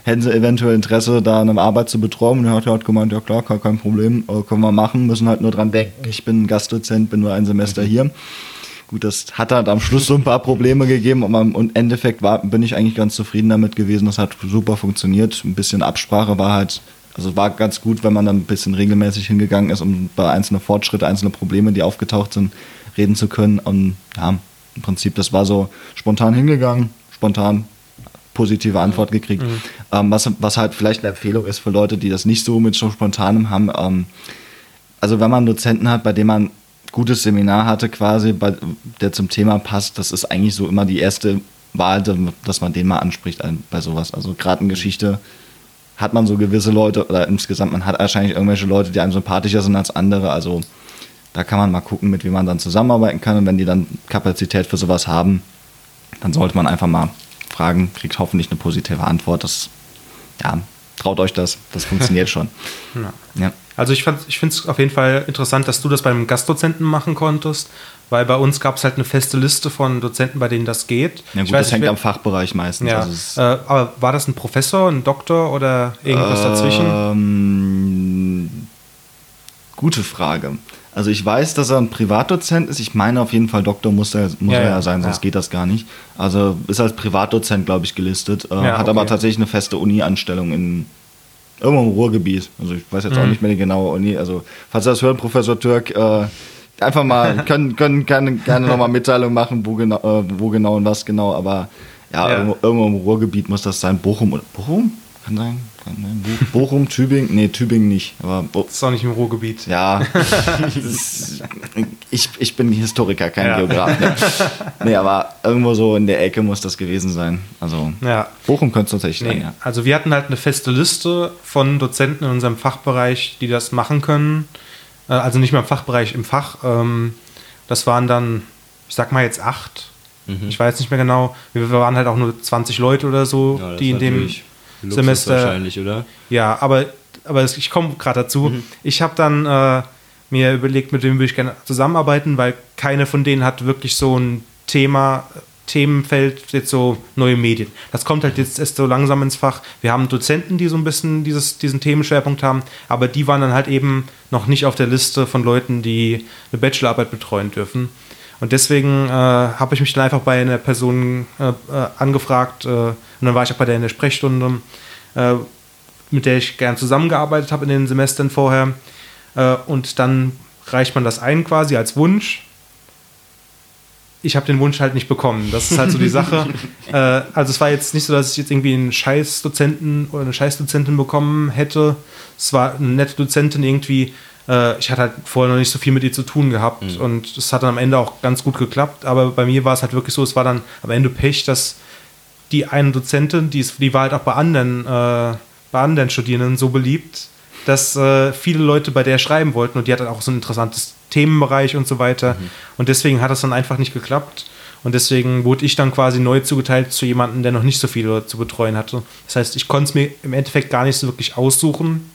hätten sie eventuell Interesse, da eine Arbeit zu betreuen. Und er hat halt gemeint, ja klar, kein, kein Problem, äh, können wir machen, müssen halt nur dran denken, ich bin Gastdozent, bin nur ein Semester hier. Gut, das hat halt am Schluss so ein paar Probleme gegeben, aber im Endeffekt war, bin ich eigentlich ganz zufrieden damit gewesen. Das hat super funktioniert. Ein bisschen Absprache war halt, also war ganz gut, wenn man dann ein bisschen regelmäßig hingegangen ist, um bei einzelnen Fortschritte, einzelne Probleme, die aufgetaucht sind, reden zu können. Und ja, im Prinzip, das war so spontan hingegangen, spontan positive Antwort gekriegt. Ähm, was, was halt vielleicht eine Empfehlung ist für Leute, die das nicht so mit so spontanem haben. Ähm, also wenn man einen Dozenten hat, bei dem man gutes Seminar hatte quasi, bei, der zum Thema passt, das ist eigentlich so immer die erste Wahl, dass man den mal anspricht bei sowas. Also gerade in Geschichte hat man so gewisse Leute oder insgesamt, man hat wahrscheinlich irgendwelche Leute, die einem sympathischer sind als andere. Also da kann man mal gucken, mit wem man dann zusammenarbeiten kann. Und wenn die dann Kapazität für sowas haben, dann sollte man einfach mal fragen, kriegt hoffentlich eine positive Antwort. Das, ja, traut euch das, das funktioniert schon. Ja. Ja. Also ich, fand- ich finde es auf jeden Fall interessant, dass du das beim Gastdozenten machen konntest, weil bei uns gab es halt eine feste Liste von Dozenten, bei denen das geht. Ja gut, das nicht, hängt am Fachbereich meistens. Ja, Also äh, aber war das ein Professor, ein Doktor oder irgendwas dazwischen? Ähm, gute Frage. Also ich weiß, dass er ein Privatdozent ist. Ich meine auf jeden Fall Doktor muss er, muss Ja, er ja, sein, sonst ja. geht das gar nicht. Also ist als Privatdozent, glaube ich, gelistet. Äh, Ja, hat aber okay. tatsächlich eine feste Uni-Anstellung in irgendwo im Ruhrgebiet. Also ich weiß jetzt Mhm. auch nicht mehr die genaue Uni. Also falls Sie das hören, Professor Türk, äh, einfach mal, können, können gerne, gerne nochmal Mitteilung machen, wo genau, äh, wo genau und was genau. Aber ja, Ja. Irgendwo, irgendwo im Ruhrgebiet muss das sein. Bochum oder Bochum? Kann sein. Kann sein. Bo- Bochum, Tübingen? Nee, Tübingen nicht. Aber Bo Das ist auch nicht im Ruhrgebiet. ja, ist, ich, ich bin Historiker, kein Ja. Geograf. Ne? Nee, aber irgendwo so in der Ecke muss das gewesen sein. Also Ja. Bochum könnte es tatsächlich Nee, sein, ja. also wir hatten halt eine feste Liste von Dozenten in unserem Fachbereich, die das machen können. Äh, Also nicht mehr im Fachbereich, im Fach. Ähm, Das waren dann, ich sag mal jetzt acht. Mhm. Ich weiß nicht mehr genau. Wir waren halt auch nur 20 Leute oder so, Ja, die in dem Luxus Semester wahrscheinlich, oder? Ja, aber, aber ich komme gerade dazu. Ich habe dann äh, mir überlegt, mit wem würde ich gerne zusammenarbeiten, weil keine von denen hat wirklich so ein Thema, Themenfeld, jetzt so neue Medien. Das kommt halt jetzt erst so langsam ins Fach. Wir haben Dozenten, die so ein bisschen dieses, diesen Themenschwerpunkt haben, aber die waren dann halt eben noch nicht auf der Liste von Leuten, die eine Bachelorarbeit betreuen dürfen. Und deswegen äh, habe ich mich dann einfach bei einer Person äh, äh, angefragt äh, und dann war ich auch bei der in der Sprechstunde, äh, mit der ich gern zusammengearbeitet habe in den Semestern vorher. Und dann reicht man das ein quasi als Wunsch. Ich habe den Wunsch halt nicht bekommen. Das ist halt so die Sache. äh, also es war jetzt nicht so, dass ich jetzt irgendwie einen Scheißdozenten oder eine Scheißdozentin bekommen hätte. Es war eine nette Dozentin irgendwie. Äh, ich hatte halt vorher noch nicht so viel mit ihr zu tun gehabt und es hat dann am Ende auch ganz gut geklappt. Aber bei mir war es halt wirklich so, es war dann am Ende Pech, dass die eine Dozentin, die, ist, die war halt auch bei anderen, äh, bei anderen Studierenden so beliebt, dass äh, viele Leute bei der schreiben wollten und die hat dann auch so ein interessantes Themenbereich und so weiter. Und deswegen hat es dann einfach nicht geklappt. Und deswegen wurde ich dann quasi neu zugeteilt zu jemandem, der noch nicht so viele zu betreuen hatte. Das heißt, ich konnte es mir im Endeffekt gar nicht so wirklich aussuchen.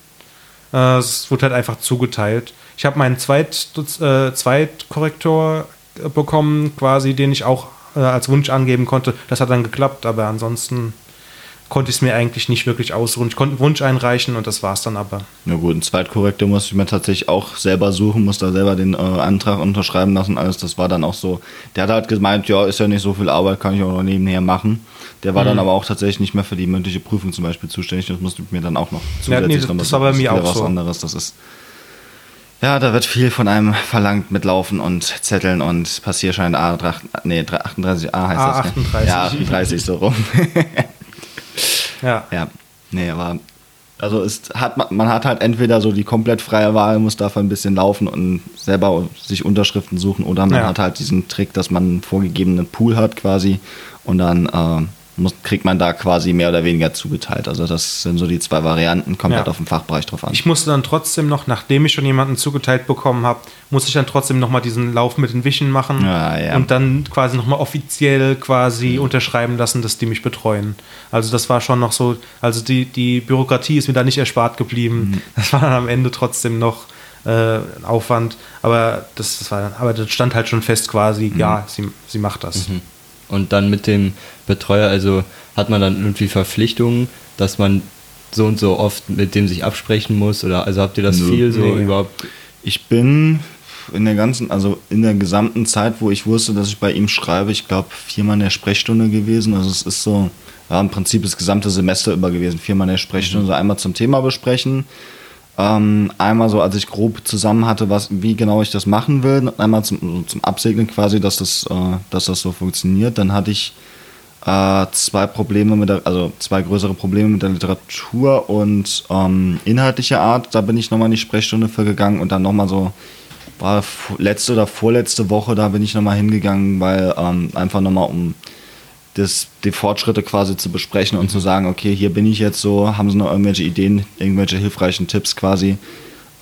Äh, es wurde halt einfach zugeteilt. Ich habe meinen Zweit, äh, Zweitkorrektor bekommen, quasi, den ich auch äh, als Wunsch angeben konnte. Das hat dann geklappt, aber ansonsten konnte ich es mir eigentlich nicht wirklich aussuchen. Ich konnte einen Wunsch einreichen und das war es dann aber. Na gut, einen Zweitkorrektor muss ich mir tatsächlich auch selber suchen, muss da selber den äh, Antrag unterschreiben lassen, alles. Das war dann auch so. Der hat halt gemeint, ja, ist ja nicht so viel Arbeit, kann ich auch noch nebenher machen. Der war dann aber auch tatsächlich nicht mehr für die mündliche Prüfung zum Beispiel zuständig. Das musste ich mir dann auch noch Ja, nee, das- noch das war bei mir auch was so. anderes. Das ist ja, da wird viel von einem verlangt mit Laufen und Zetteln und Passierschein A3, nee, 38a heißt das. Ne? A38. Ja, 38 so rum. Ja. Ja, nee, aber also es hat man, man hat halt entweder so die komplett freie Wahl, muss dafür ein bisschen laufen und selber sich Unterschriften suchen oder man Ja. hat halt diesen Trick, dass man einen vorgegebenen Pool hat quasi und dann äh, muss, kriegt man da quasi mehr oder weniger zugeteilt. Also das sind so die zwei Varianten, kommt Ja. halt auf den Fachbereich drauf an. Ich musste dann trotzdem noch, nachdem ich schon jemanden zugeteilt bekommen habe, muss ich dann trotzdem nochmal diesen Lauf mit den Wischen machen Ja, ja. und dann quasi nochmal offiziell quasi unterschreiben lassen, dass die mich betreuen. Also das war schon noch so, also die, die Bürokratie ist mir da nicht erspart geblieben. Mhm. Das war dann am Ende trotzdem noch äh, ein Aufwand, aber das, das war dann, aber das stand halt schon fest quasi, Mhm. ja, sie, sie macht das. Und dann mit dem Betreuer, also hat man dann irgendwie Verpflichtungen, dass man so und so oft mit dem sich absprechen muss? Oder also habt ihr das Nö. viel so Nee. überhaupt? Ich bin in der ganzen, also in der gesamten Zeit, wo ich wusste, dass ich bei ihm schreibe, ich glaube viermal in der Sprechstunde gewesen. Also es ist so, ja, im Prinzip das gesamte Semester über gewesen. Viermal in der Sprechstunde, so einmal zum Thema besprechen. Ähm, einmal so, als ich grob zusammen hatte, was, wie genau ich das machen will. Einmal zum, zum Absegnen quasi, dass das, äh, dass das so funktioniert. Dann hatte ich äh, zwei Probleme mit der, also zwei größere Probleme mit der Literatur und ähm, inhaltlicher Art. Da bin ich nochmal in die Sprechstunde für gegangen und dann nochmal so, war letzte oder vorletzte Woche, da bin ich nochmal hingegangen, weil ähm, einfach nochmal um das, die Fortschritte quasi zu besprechen und zu sagen, okay, hier bin ich jetzt so, haben Sie noch irgendwelche Ideen, irgendwelche hilfreichen Tipps quasi.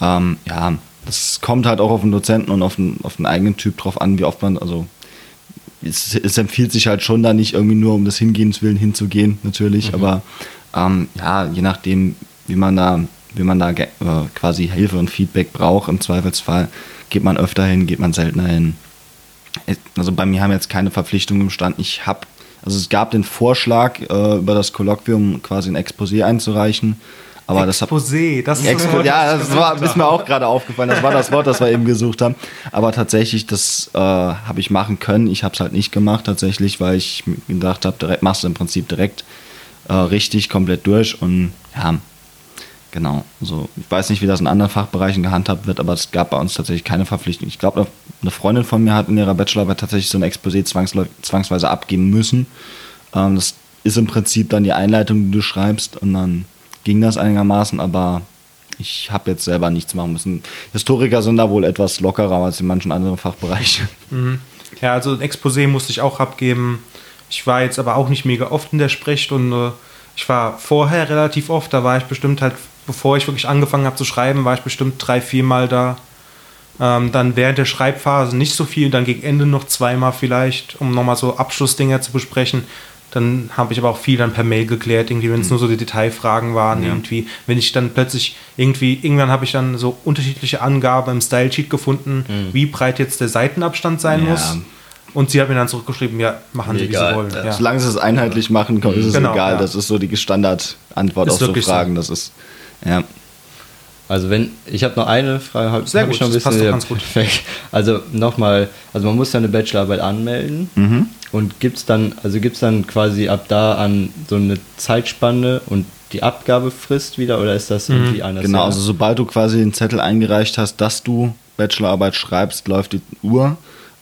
Ähm, ja, das kommt halt auch auf den Dozenten und auf den, auf den eigenen Typ drauf an, wie oft man, also es, es empfiehlt sich halt schon da nicht irgendwie nur um des Hingehens willen hinzugehen, natürlich, aber ähm, ja, je nachdem, wie man da, wie man da äh, quasi Hilfe und Feedback braucht, im Zweifelsfall geht man öfter hin, geht man seltener hin. Also bei mir haben jetzt keine Verpflichtungen im Stand. Ich habe, also es gab den Vorschlag, äh, über das Kolloquium quasi ein Exposé einzureichen, aber das Exposé, das ist das Expo Wort, ja, das war, ist mir auch gerade aufgefallen. Das war das Wort, das wir eben gesucht haben. Aber tatsächlich, das äh, habe ich machen können. Ich habe es halt nicht gemacht, tatsächlich, weil ich gedacht habe, machst du im Prinzip direkt äh, richtig, komplett durch. Und ja, genau. So, ich weiß nicht, wie das in anderen Fachbereichen gehandhabt wird, aber es gab bei uns tatsächlich keine Verpflichtung. Ich glaube, eine Freundin von mir hat in ihrer Bachelorarbeit tatsächlich so ein Exposé zwangsweise abgeben müssen. Ähm, das ist im Prinzip dann die Einleitung, die du schreibst und dann ging das einigermaßen, aber ich habe jetzt selber nichts machen müssen. Historiker sind da wohl etwas lockerer als in manchen anderen Fachbereichen. Ja, also ein Exposé musste ich auch abgeben. Ich war jetzt aber auch nicht mega oft in der Sprechstunde. Ich war vorher relativ oft, da war ich bestimmt halt, bevor ich wirklich angefangen habe zu schreiben, war ich bestimmt drei, viermal da. Ähm, dann während der Schreibphase nicht so viel, dann gegen Ende noch zweimal vielleicht, um nochmal so Abschlussdinger zu besprechen. Dann habe ich aber auch viel dann per Mail geklärt, irgendwie, wenn es nur so die Detailfragen waren, irgendwie. Wenn ich dann plötzlich irgendwie, irgendwann habe ich dann so unterschiedliche Angaben im Style-Sheet gefunden, wie breit jetzt der Seitenabstand sein Ja. muss. Und sie hat mir dann zurückgeschrieben, ja, machen Sie, wie Egal, Sie wollen. ja. Ja. Solange sie es einheitlich machen, ist es Genau, egal. ja. Das ist so die Standardantwort auf so wirklich so. Fragen. Das ist, ja. Also wenn, ich habe noch eine Frage, habe hab ich gut, noch ein das passt bisschen ganz gut. perfekt. Also nochmal, also man muss ja eine Bachelorarbeit anmelden Mhm. und gibt's dann, also gibt's dann quasi ab da an so eine Zeitspanne und die Abgabefrist wieder oder ist das irgendwie anders? Genau, also sobald du quasi den Zettel eingereicht hast, dass du Bachelorarbeit schreibst, läuft die Uhr.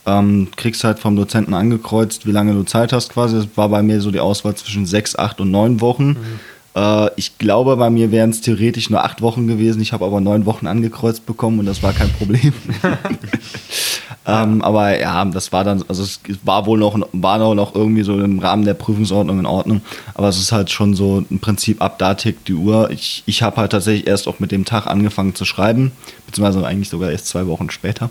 Ähm, kriegst halt vom Dozenten angekreuzt, wie lange du Zeit hast quasi. Das war bei mir so die Auswahl zwischen sechs, acht und neun Wochen. Äh, ich glaube, bei mir wären es theoretisch nur acht Wochen gewesen. Ich habe aber neun Wochen angekreuzt bekommen und das war kein Problem. ähm, aber ja, das war dann, also es war wohl noch, war noch- noch irgendwie so im Rahmen der Prüfungsordnung in Ordnung. Aber es ist halt schon so im Prinzip ab da tickt die Uhr. Ich, ich habe halt tatsächlich erst auch mit dem Tag angefangen zu schreiben, beziehungsweise eigentlich sogar erst zwei Wochen später.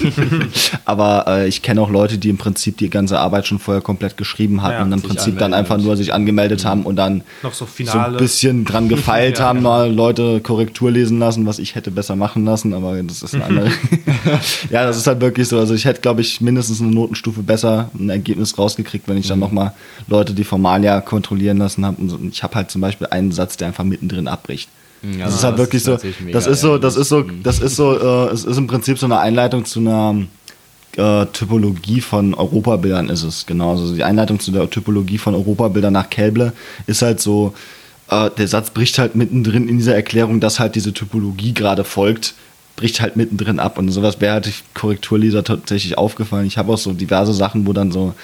aber äh, ich kenne auch Leute, die im Prinzip die ganze Arbeit schon vorher komplett geschrieben hatten Ja, und im Prinzip dann anmelden einfach und- nur sich angemeldet haben und dann Noch so so ein bisschen dran gefeilt Ja, haben, genau. mal Leute Korrektur lesen lassen, was ich hätte besser machen lassen, aber das ist eine andere. ja, das ist halt wirklich so. Also ich hätte, glaube ich, mindestens eine Notenstufe besser ein Ergebnis rausgekriegt, wenn ich Mhm. dann nochmal Leute die Formalia kontrollieren lassen habe. Und ich habe halt zum Beispiel einen Satz, der einfach mittendrin abbricht. Ja, das ist halt wirklich so. natürlich mega Das ist so, das ist so, das ist so, äh, es ist im Prinzip so eine Einleitung zu einer äh, Typologie von Europabildern ist es, genau. Also die Einleitung zu der Typologie von Europabildern nach Kelble ist halt so, äh, der Satz bricht halt mittendrin in dieser Erklärung, dass halt diese Typologie gerade folgt, bricht halt mittendrin ab. Und sowas wäre halt Korrekturleser tatsächlich aufgefallen. Ich habe auch so diverse Sachen, wo dann so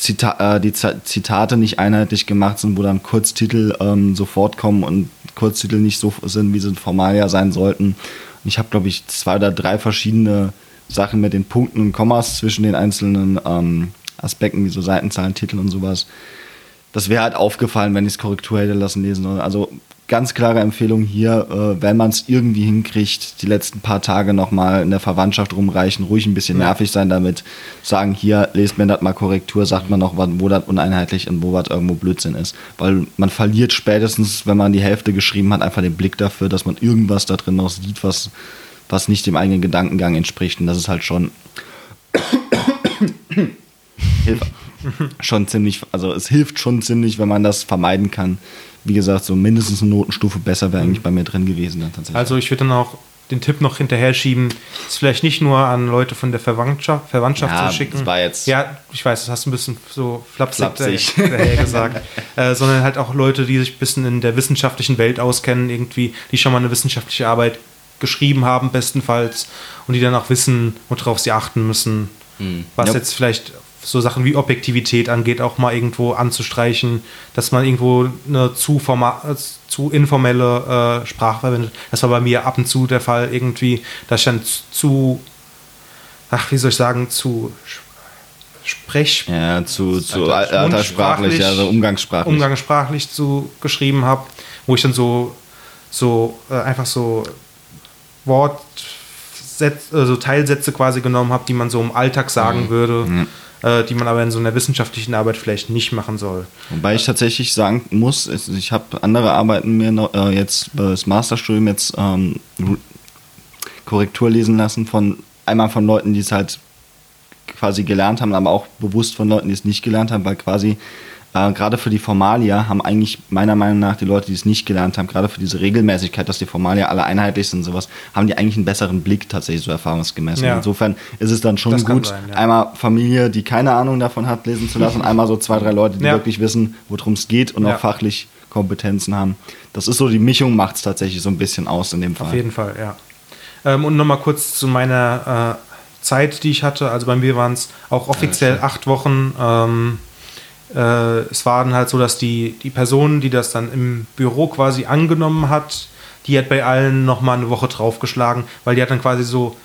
Zita äh, die Z Zitate nicht einheitlich gemacht sind, wo dann Kurztitel ähm, sofort kommen und Kurztitel nicht so sind, wie sie formal ja sein sollten. Ich habe, glaube ich, zwei oder drei verschiedene Sachen mit den Punkten und Kommas zwischen den einzelnen ähm, Aspekten, wie so Seitenzahlen, Titel und sowas. das wäre halt aufgefallen, wenn ich es Korrektur hätte lassen lesen. Also ganz klare Empfehlung hier, äh, wenn man es irgendwie hinkriegt, die letzten paar Tage nochmal in der Verwandtschaft rumreichen, ruhig ein bisschen nervig sein damit, sagen, hier, lest mir das mal Korrektur, sagt man noch, wo das uneinheitlich und wo was irgendwo Blödsinn ist. Weil man verliert spätestens, wenn man die Hälfte geschrieben hat, einfach den Blick dafür, dass man irgendwas da drin noch sieht, was, was nicht dem eigenen Gedankengang entspricht. Und das ist halt schon schon ziemlich, also es hilft schon ziemlich, wenn man das vermeiden kann. Wie gesagt, so mindestens eine Notenstufe besser wäre eigentlich bei mir drin gewesen dann tatsächlich. Also ich würde dann auch den Tipp noch hinterher schieben, es vielleicht nicht nur an Leute von der Verwandtschaft, Verwandtschaft Ja, zu schicken. das war jetzt- Ja, ich weiß, das hast du ein bisschen so flapsig, Flapsig. daher gesagt. äh, sondern halt auch Leute, die sich ein bisschen in der wissenschaftlichen Welt auskennen, irgendwie, die schon mal eine wissenschaftliche Arbeit geschrieben haben, bestenfalls, und die dann auch wissen, worauf sie achten müssen. Was Ja. jetzt vielleicht so Sachen wie Objektivität angeht, auch mal irgendwo anzustreichen, dass man irgendwo eine zu, forma äh, zu informelle äh, Sprache verwendet. Das war bei mir ab und zu der Fall irgendwie, dass ich dann zu, ach, wie soll ich sagen, zu Sprech, ja, zu, zu Alter- al- alterssprachlich, also umgangssprachlich. umgangssprachlich zu geschrieben habe, wo ich dann so, so äh, einfach so Wortsätze, also Teilsätze quasi genommen habe, die man so im Alltag sagen würde, äh, die man aber in so einer wissenschaftlichen Arbeit vielleicht nicht machen soll. Wobei ich tatsächlich sagen muss, ich habe andere Arbeiten mir noch, äh, jetzt das Masterstudium jetzt ähm, Korrektur lesen lassen von einmal von Leuten, die es halt quasi gelernt haben, aber auch bewusst von Leuten, die es nicht gelernt haben, weil quasi äh, gerade für die Formalia haben eigentlich meiner Meinung nach die Leute, die es nicht gelernt haben, gerade für diese Regelmäßigkeit, dass die Formalia alle einheitlich sind und sowas, haben die eigentlich einen besseren Blick tatsächlich so erfahrungsgemäß. Ja. Insofern ist es dann schon Das gut, sein, ja. einmal Familie, die keine Ahnung davon hat, lesen zu lassen, einmal so zwei, drei Leute, die Ja. wirklich wissen, worum es geht und auch fachlich Kompetenzen haben. Das ist so, die Mischung macht es tatsächlich so ein bisschen aus in dem Fall. Auf jeden Fall, ja. Ähm, und nochmal kurz zu meiner äh, Zeit, die ich hatte. Also bei mir waren es auch offiziell acht Wochen. Ähm, äh, es war dann halt so, dass die, die Person, die das dann im Büro quasi angenommen hat, die hat bei allen nochmal eine Woche draufgeschlagen, weil die hat dann quasi so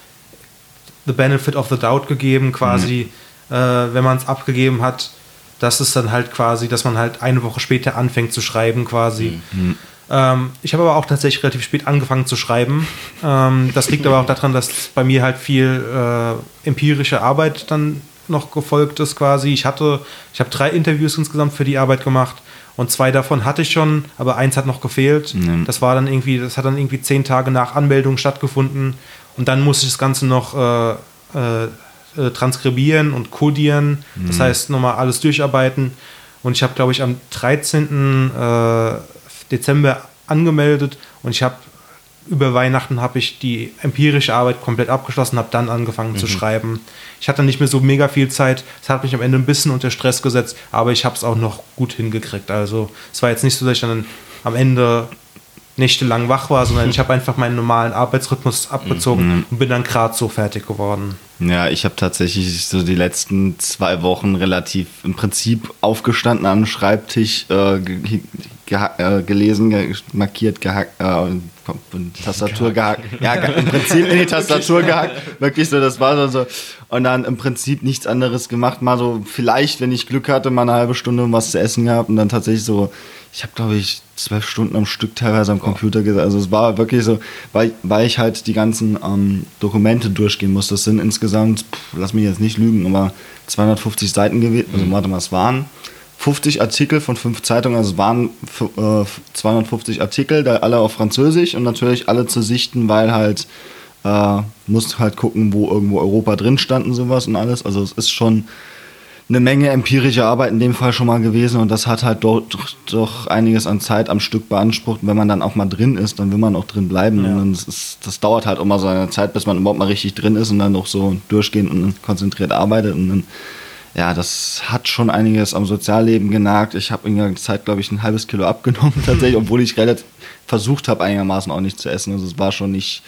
the benefit of the doubt gegeben, quasi, äh, wenn man es abgegeben hat, dass es dann halt quasi, dass man halt eine Woche später anfängt zu schreiben, quasi. Ähm, ich habe aber auch tatsächlich relativ spät angefangen zu schreiben. Ähm, das liegt aber auch daran, dass bei mir halt viel äh, empirische Arbeit dann noch gefolgt ist quasi. Ich hatte, ich habe drei Interviews insgesamt für die Arbeit gemacht und zwei davon hatte ich schon, aber eins hat noch gefehlt. Mhm. Das war dann irgendwie, das hat dann irgendwie zehn Tage nach Anmeldung stattgefunden und dann musste ich das Ganze noch äh, äh, transkribieren und codieren. Das heißt, nochmal alles durcharbeiten. Und ich habe, glaube ich, am 13. Äh, Dezember angemeldet und ich habe über Weihnachten habe ich die empirische Arbeit komplett abgeschlossen, habe dann angefangen zu schreiben. Ich hatte nicht mehr so mega viel Zeit. Es hat mich am Ende ein bisschen unter Stress gesetzt, aber ich habe es auch noch gut hingekriegt. Also es war jetzt nicht so, dass ich dann am Ende nächtelang wach war, sondern ich habe einfach meinen normalen Arbeitsrhythmus abgezogen und bin dann gerade so fertig geworden. Ja, ich habe tatsächlich so die letzten zwei Wochen relativ im Prinzip aufgestanden am Schreibtisch, äh, ge geha- äh, gelesen, ge markiert, gehackt, äh, in die Tastatur gehackt. Ja, im Prinzip in die Tastatur gehackt. Wirklich so, das war so. Und dann im Prinzip nichts anderes gemacht. Mal so, vielleicht, wenn ich Glück hatte, mal eine halbe Stunde was zu essen gehabt und dann tatsächlich so, ich habe glaube ich zwölf Stunden am Stück teilweise am Computer gesessen. Also es war wirklich so, weil, weil ich halt die ganzen ähm, Dokumente durchgehen muss. Das sind insgesamt, pff, lass mich jetzt nicht lügen, aber 250 Seiten gewesen. Also warte mal, es waren 50 Artikel von fünf Zeitungen. Also es waren äh, 250 Artikel, da alle auf Französisch und natürlich alle zu sichten, weil halt äh, musst halt gucken, wo irgendwo Europa drin stand und sowas und alles. Also es ist schon eine Menge empirische Arbeit in dem Fall schon mal gewesen und das hat halt doch, doch, einiges an Zeit am Stück beansprucht. Und wenn man dann auch mal drin ist, dann will man auch drin bleiben. Und dann ist, das dauert halt immer so eine Zeit, bis man überhaupt mal richtig drin ist und dann auch so durchgehend und konzentriert arbeitet. Und dann, ja, das hat schon einiges am Sozialleben genagt. Ich habe in der Zeit, glaube ich, ein halbes Kilo abgenommen tatsächlich, obwohl ich relativ versucht habe, einigermaßen auch nicht zu essen. Also es war schon nicht,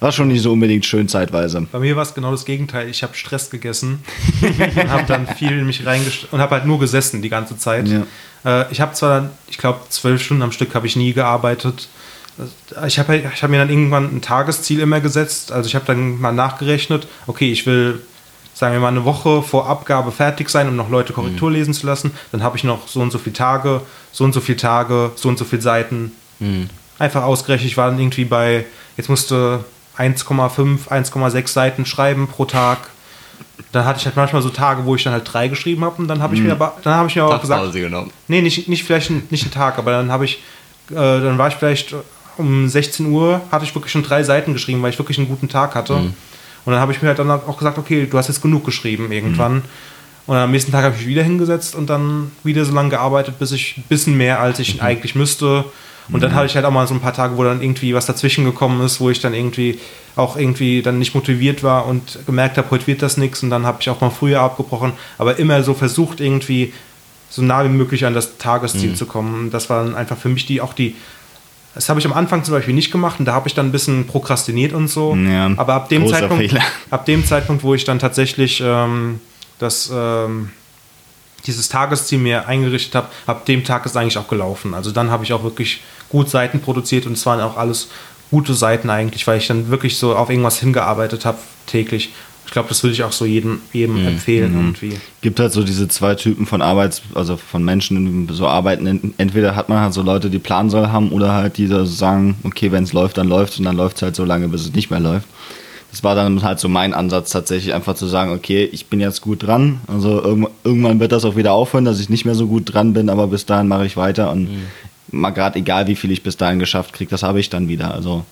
war schon nicht so unbedingt schön zeitweise. Bei mir war es genau das Gegenteil. Ich habe Stress gegessen und habe dann viel in mich reingestellt und habe halt nur gesessen die ganze Zeit. Ja. Äh, ich habe zwar, dann, ich glaube, zwölf Stunden am Stück habe ich nie gearbeitet. Ich habe ich hab mir dann irgendwann ein Tagesziel immer gesetzt. Also ich habe dann mal nachgerechnet, okay, ich will sagen wir mal, eine Woche vor Abgabe fertig sein, um noch Leute Korrektur lesen zu lassen. Dann habe ich noch so und so viele Tage, so und so viele Tage, so und so viele Seiten. Einfach ausgerechnet, ich war dann irgendwie bei, jetzt musste 1,5, 1,6 Seiten schreiben pro Tag. Dann hatte ich halt manchmal so Tage, wo ich dann halt drei geschrieben habe und dann habe ich mir aber, dann habe ich mir auch gesagt, genommen. Nee, nicht, nicht vielleicht ein, nicht einen Tag, aber dann habe ich, äh, dann war ich vielleicht um 16 Uhr, hatte ich wirklich schon drei Seiten geschrieben, weil ich wirklich einen guten Tag hatte. Und dann habe ich mir halt dann auch gesagt, okay, du hast jetzt genug geschrieben irgendwann. Und am nächsten Tag habe ich mich wieder hingesetzt und dann wieder so lange gearbeitet, bis ich ein bisschen mehr, als ich eigentlich müsste. Und dann hatte ich halt auch mal so ein paar Tage, wo dann irgendwie was dazwischen gekommen ist, wo ich dann irgendwie auch irgendwie dann nicht motiviert war und gemerkt habe, heute wird das nichts. Und dann habe ich auch mal früher abgebrochen, aber immer so versucht, irgendwie so nah wie möglich an das Tagesziel zu kommen. Das war dann einfach für mich die auch die. Das habe ich am Anfang zum Beispiel nicht gemacht und da habe ich dann ein bisschen prokrastiniert und so. Ja, aber ab dem, Zeitpunkt, Fehler. ab dem Zeitpunkt, wo ich dann tatsächlich ähm, das, ähm, dieses Tagesziel mir eingerichtet habe, ab dem Tag ist eigentlich auch gelaufen. Also dann habe ich auch wirklich gut Seiten produziert und es waren auch alles gute Seiten eigentlich, weil ich dann wirklich so auf irgendwas hingearbeitet habe täglich. Ich glaube, das würde ich auch so jedem, jedem Mhm. empfehlen irgendwie. gibt halt so diese zwei Typen von Arbeits-, also von Menschen, die so arbeiten. Ent- Entweder hat man halt so Leute, die Plansoll haben oder halt die da sagen, okay, wenn es läuft, dann läuft und dann läuft es halt so lange, bis es nicht mehr läuft. Das war dann halt so mein Ansatz tatsächlich, einfach zu sagen, okay, ich bin jetzt gut dran. Also irgend- irgendwann wird das auch wieder aufhören, dass ich nicht mehr so gut dran bin, aber bis dahin mache ich weiter und mal gerade egal, wie viel ich bis dahin geschafft kriege, das habe ich dann wieder. Also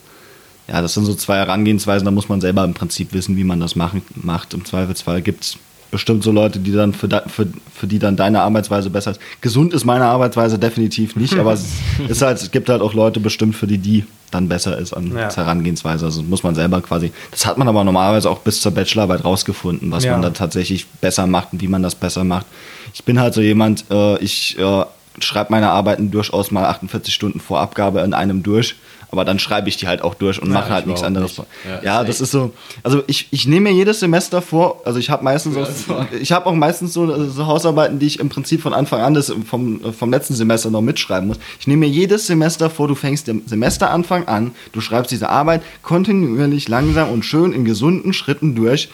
ja, das sind so zwei Herangehensweisen, da muss man selber im Prinzip wissen, wie man das machen, macht. Im Zweifelsfall gibt es bestimmt so Leute, die dann für, für, für die dann deine Arbeitsweise besser ist. Gesund ist meine Arbeitsweise definitiv nicht, aber es, ist halt, es gibt halt auch Leute bestimmt, für die die dann besser ist an Ja. Herangehensweise. Also muss man selber quasi, das hat man aber normalerweise auch bis zur Bachelorarbeit rausgefunden, was Ja. man da tatsächlich besser macht und wie man das besser macht. Ich bin halt so jemand, äh, ich äh, schreibe meine Arbeiten durchaus mal 48 Stunden vor Abgabe in einem durch. Aber dann schreibe ich die halt auch durch und mache halt ich nichts anderes. nicht. Ja, Ja, das ist so. Also ich, ich nehme mir jedes Semester vor, also ich habe meistens auch, ich habe auch meistens so, so Hausarbeiten, die ich im Prinzip von Anfang an des, vom, vom letzten Semester noch mitschreiben muss. Ich nehme mir jedes Semester vor, du fängst im Semesteranfang an, du schreibst diese Arbeit kontinuierlich langsam und schön in gesunden Schritten durch.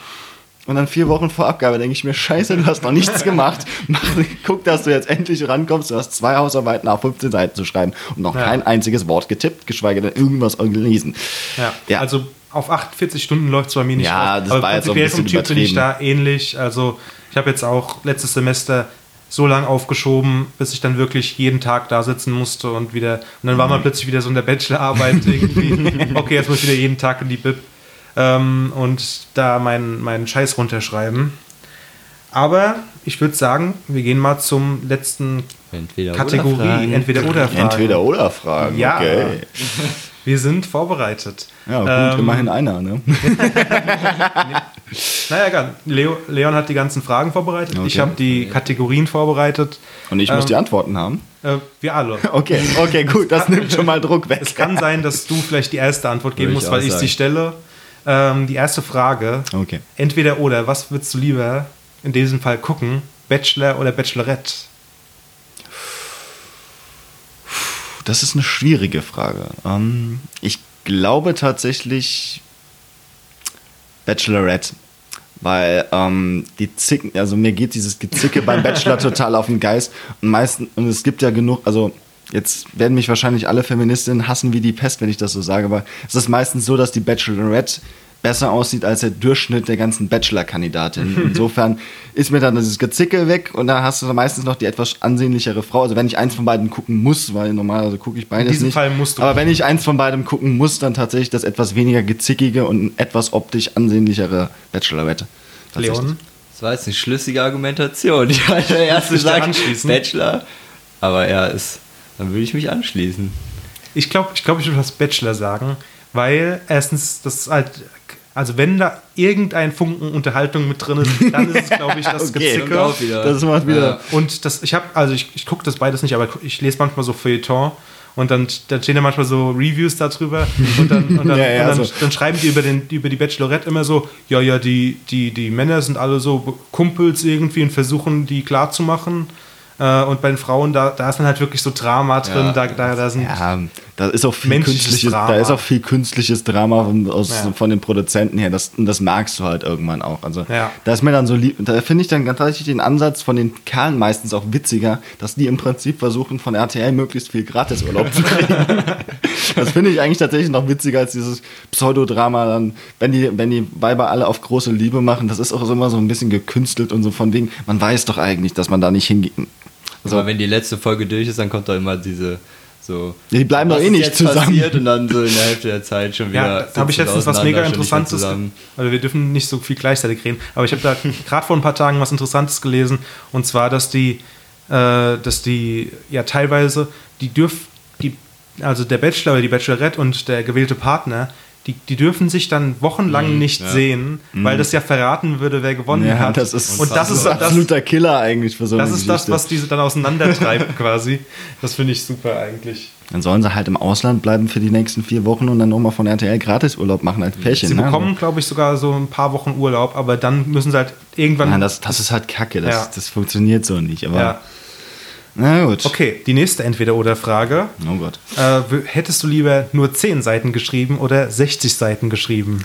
Und dann vier Wochen vor Abgabe denke ich mir, scheiße, du hast noch nichts gemacht. Mach, guck, dass du jetzt endlich rankommst. Du hast zwei Hausarbeiten auf 15 Seiten zu schreiben und noch Ja. kein einziges Wort getippt, geschweige denn irgendwas gelesen. Ja. Ja. Also auf 48 Stunden läuft es bei mir nicht Ja, auf. das aber war jetzt auch ein bisschen Typ bin ich da ähnlich. Also ich habe jetzt auch letztes Semester so lange aufgeschoben, bis ich dann wirklich jeden Tag da sitzen musste und wieder und dann war Mhm. man plötzlich wieder so in der Bachelorarbeit irgendwie. okay, jetzt muss ich wieder jeden Tag in die Bib ähm, und da meinen meinen Scheiß runterschreiben. Aber ich würde sagen, wir gehen mal zum letzten Entweder Kategorie, oder Fragen. entweder oder Fragen. Entweder oder Fragen. Ja. Okay. Wir sind vorbereitet. Ja, gut, Ähm, immerhin einer, ne? Naja, egal. Leo, Leon hat die ganzen Fragen vorbereitet. Ich Okay. habe die Kategorien vorbereitet. Und ich muss ähm, die Antworten haben. Äh, wir alle. Okay, okay, gut, das nimmt schon mal Druck weg. Es kann sein, dass du vielleicht die erste Antwort geben musst, ich weil ich sie stelle. Ähm, die erste Frage: Okay. Entweder oder, was würdest du lieber in diesem Fall gucken? Bachelor oder Bachelorette? Das ist eine schwierige Frage. Ähm, ich glaube tatsächlich Bachelorette. Weil ähm, die Zicken, also mir geht dieses Gezicke beim Bachelor total auf den Geist. Und meistens, und es gibt ja genug, also jetzt werden mich wahrscheinlich alle Feministinnen hassen wie die Pest, wenn ich das so sage, aber es ist meistens so, dass die Bachelorette besser aussieht als der Durchschnitt der ganzen Bachelor-Kandidaten. Insofern ist mir dann dieses Gezicke weg und dann hast du meistens noch die etwas ansehnlichere Frau. Also wenn ich eins von beiden gucken muss, weil normalerweise gucke ich beides In diesem nicht. Fall musst du. Aber wenn ich eins von beidem gucken muss, dann tatsächlich das etwas weniger gezickige und etwas optisch ansehnlichere Bachelorette. Leon? Das war jetzt eine schlüssige Argumentation. Ich hatte erst anschließen? Bachelor. Aber ja, ist, dann würde ich mich anschließen. Ich glaube, ich, glaub, ich würde was Bachelor sagen, weil erstens, das ist halt. Also, wenn da irgendein Funken Unterhaltung mit drin ist, dann ist es, glaube ich, das Okay. Gezicke. Kommt auch wieder. Das macht wieder. Und das, ich habe, also ich, ich gucke das beides nicht, aber ich lese manchmal so Feuilleton und dann, dann stehen da manchmal so Reviews darüber und dann, und dann, Ja, ja, und dann, so. dann schreiben die über, den, über die Bachelorette immer so, ja, ja, die, die, die Männer sind alle so Kumpels irgendwie und versuchen die klar zu machen. Äh, und bei den Frauen, da, da ist dann halt wirklich so Drama drin. Ja. Da, da, da sind Ja, da ist auch viel künstliches, Drama. da ist auch viel künstliches Drama von, aus, Ja. von den Produzenten her. Das, das merkst du halt irgendwann auch. Also Ja. da ist mir dann so lieb, da finde ich dann ganz tatsächlich den Ansatz von den Kerlen meistens auch witziger, dass die im Prinzip versuchen, von RTL möglichst viel Gratisurlaub zu kriegen. das finde ich eigentlich tatsächlich noch witziger als dieses Pseudodrama dann, wenn die, wenn die Weiber alle auf große Liebe machen, das ist auch immer so ein bisschen gekünstelt und so von wegen, man weiß doch eigentlich, dass man da nicht hingeht. Also, Aber wenn die letzte Folge durch ist, dann kommt doch immer diese so. Ja, die bleiben doch eh nicht jetzt zusammen. Passiert und dann so in der Hälfte der Zeit schon wieder. Ja, da habe ich letztens was mega Interessantes. Also wir dürfen nicht so viel gleichzeitig reden, aber ich habe da gerade vor ein paar Tagen was Interessantes gelesen und zwar, dass die, äh, dass die ja teilweise die dürfen, die, also der Bachelor oder die Bachelorette und der gewählte Partner, die, die dürfen sich dann wochenlang nicht ja. sehen, weil das ja verraten würde, wer gewonnen Mhm. Ja, hat. das ist, und das ist ein das, absoluter Killer eigentlich für so das ist das, Geschichte. was diese dann auseinandertreibt quasi. Das finde ich super eigentlich. Dann sollen sie halt im Ausland bleiben für die nächsten vier Wochen und dann nochmal von RTL Gratisurlaub machen als Pärchen. Sie ne? bekommen, glaube ich, sogar so ein paar Wochen Urlaub, aber dann müssen sie halt irgendwann. Nein, das, das ist halt kacke. Das, Ja. das funktioniert so nicht. Aber ja. Na gut. Okay, die nächste Entweder-Oder-Frage. Oh Gott. Äh, hättest du lieber nur 10 Seiten geschrieben oder 60 Seiten geschrieben?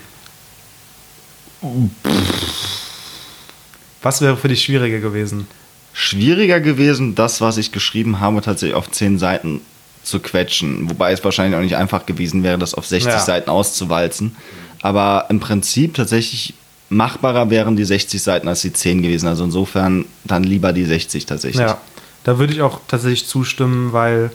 Was wäre für dich schwieriger gewesen? Schwieriger gewesen, das, was ich geschrieben habe, tatsächlich auf zehn Seiten zu quetschen. Wobei es wahrscheinlich auch nicht einfach gewesen wäre, das auf 60 Ja. Seiten auszuwalzen. Aber im Prinzip tatsächlich machbarer wären die 60 Seiten als die 10 gewesen. Also insofern dann lieber die 60 tatsächlich. Ja, da würde ich auch tatsächlich zustimmen, weil,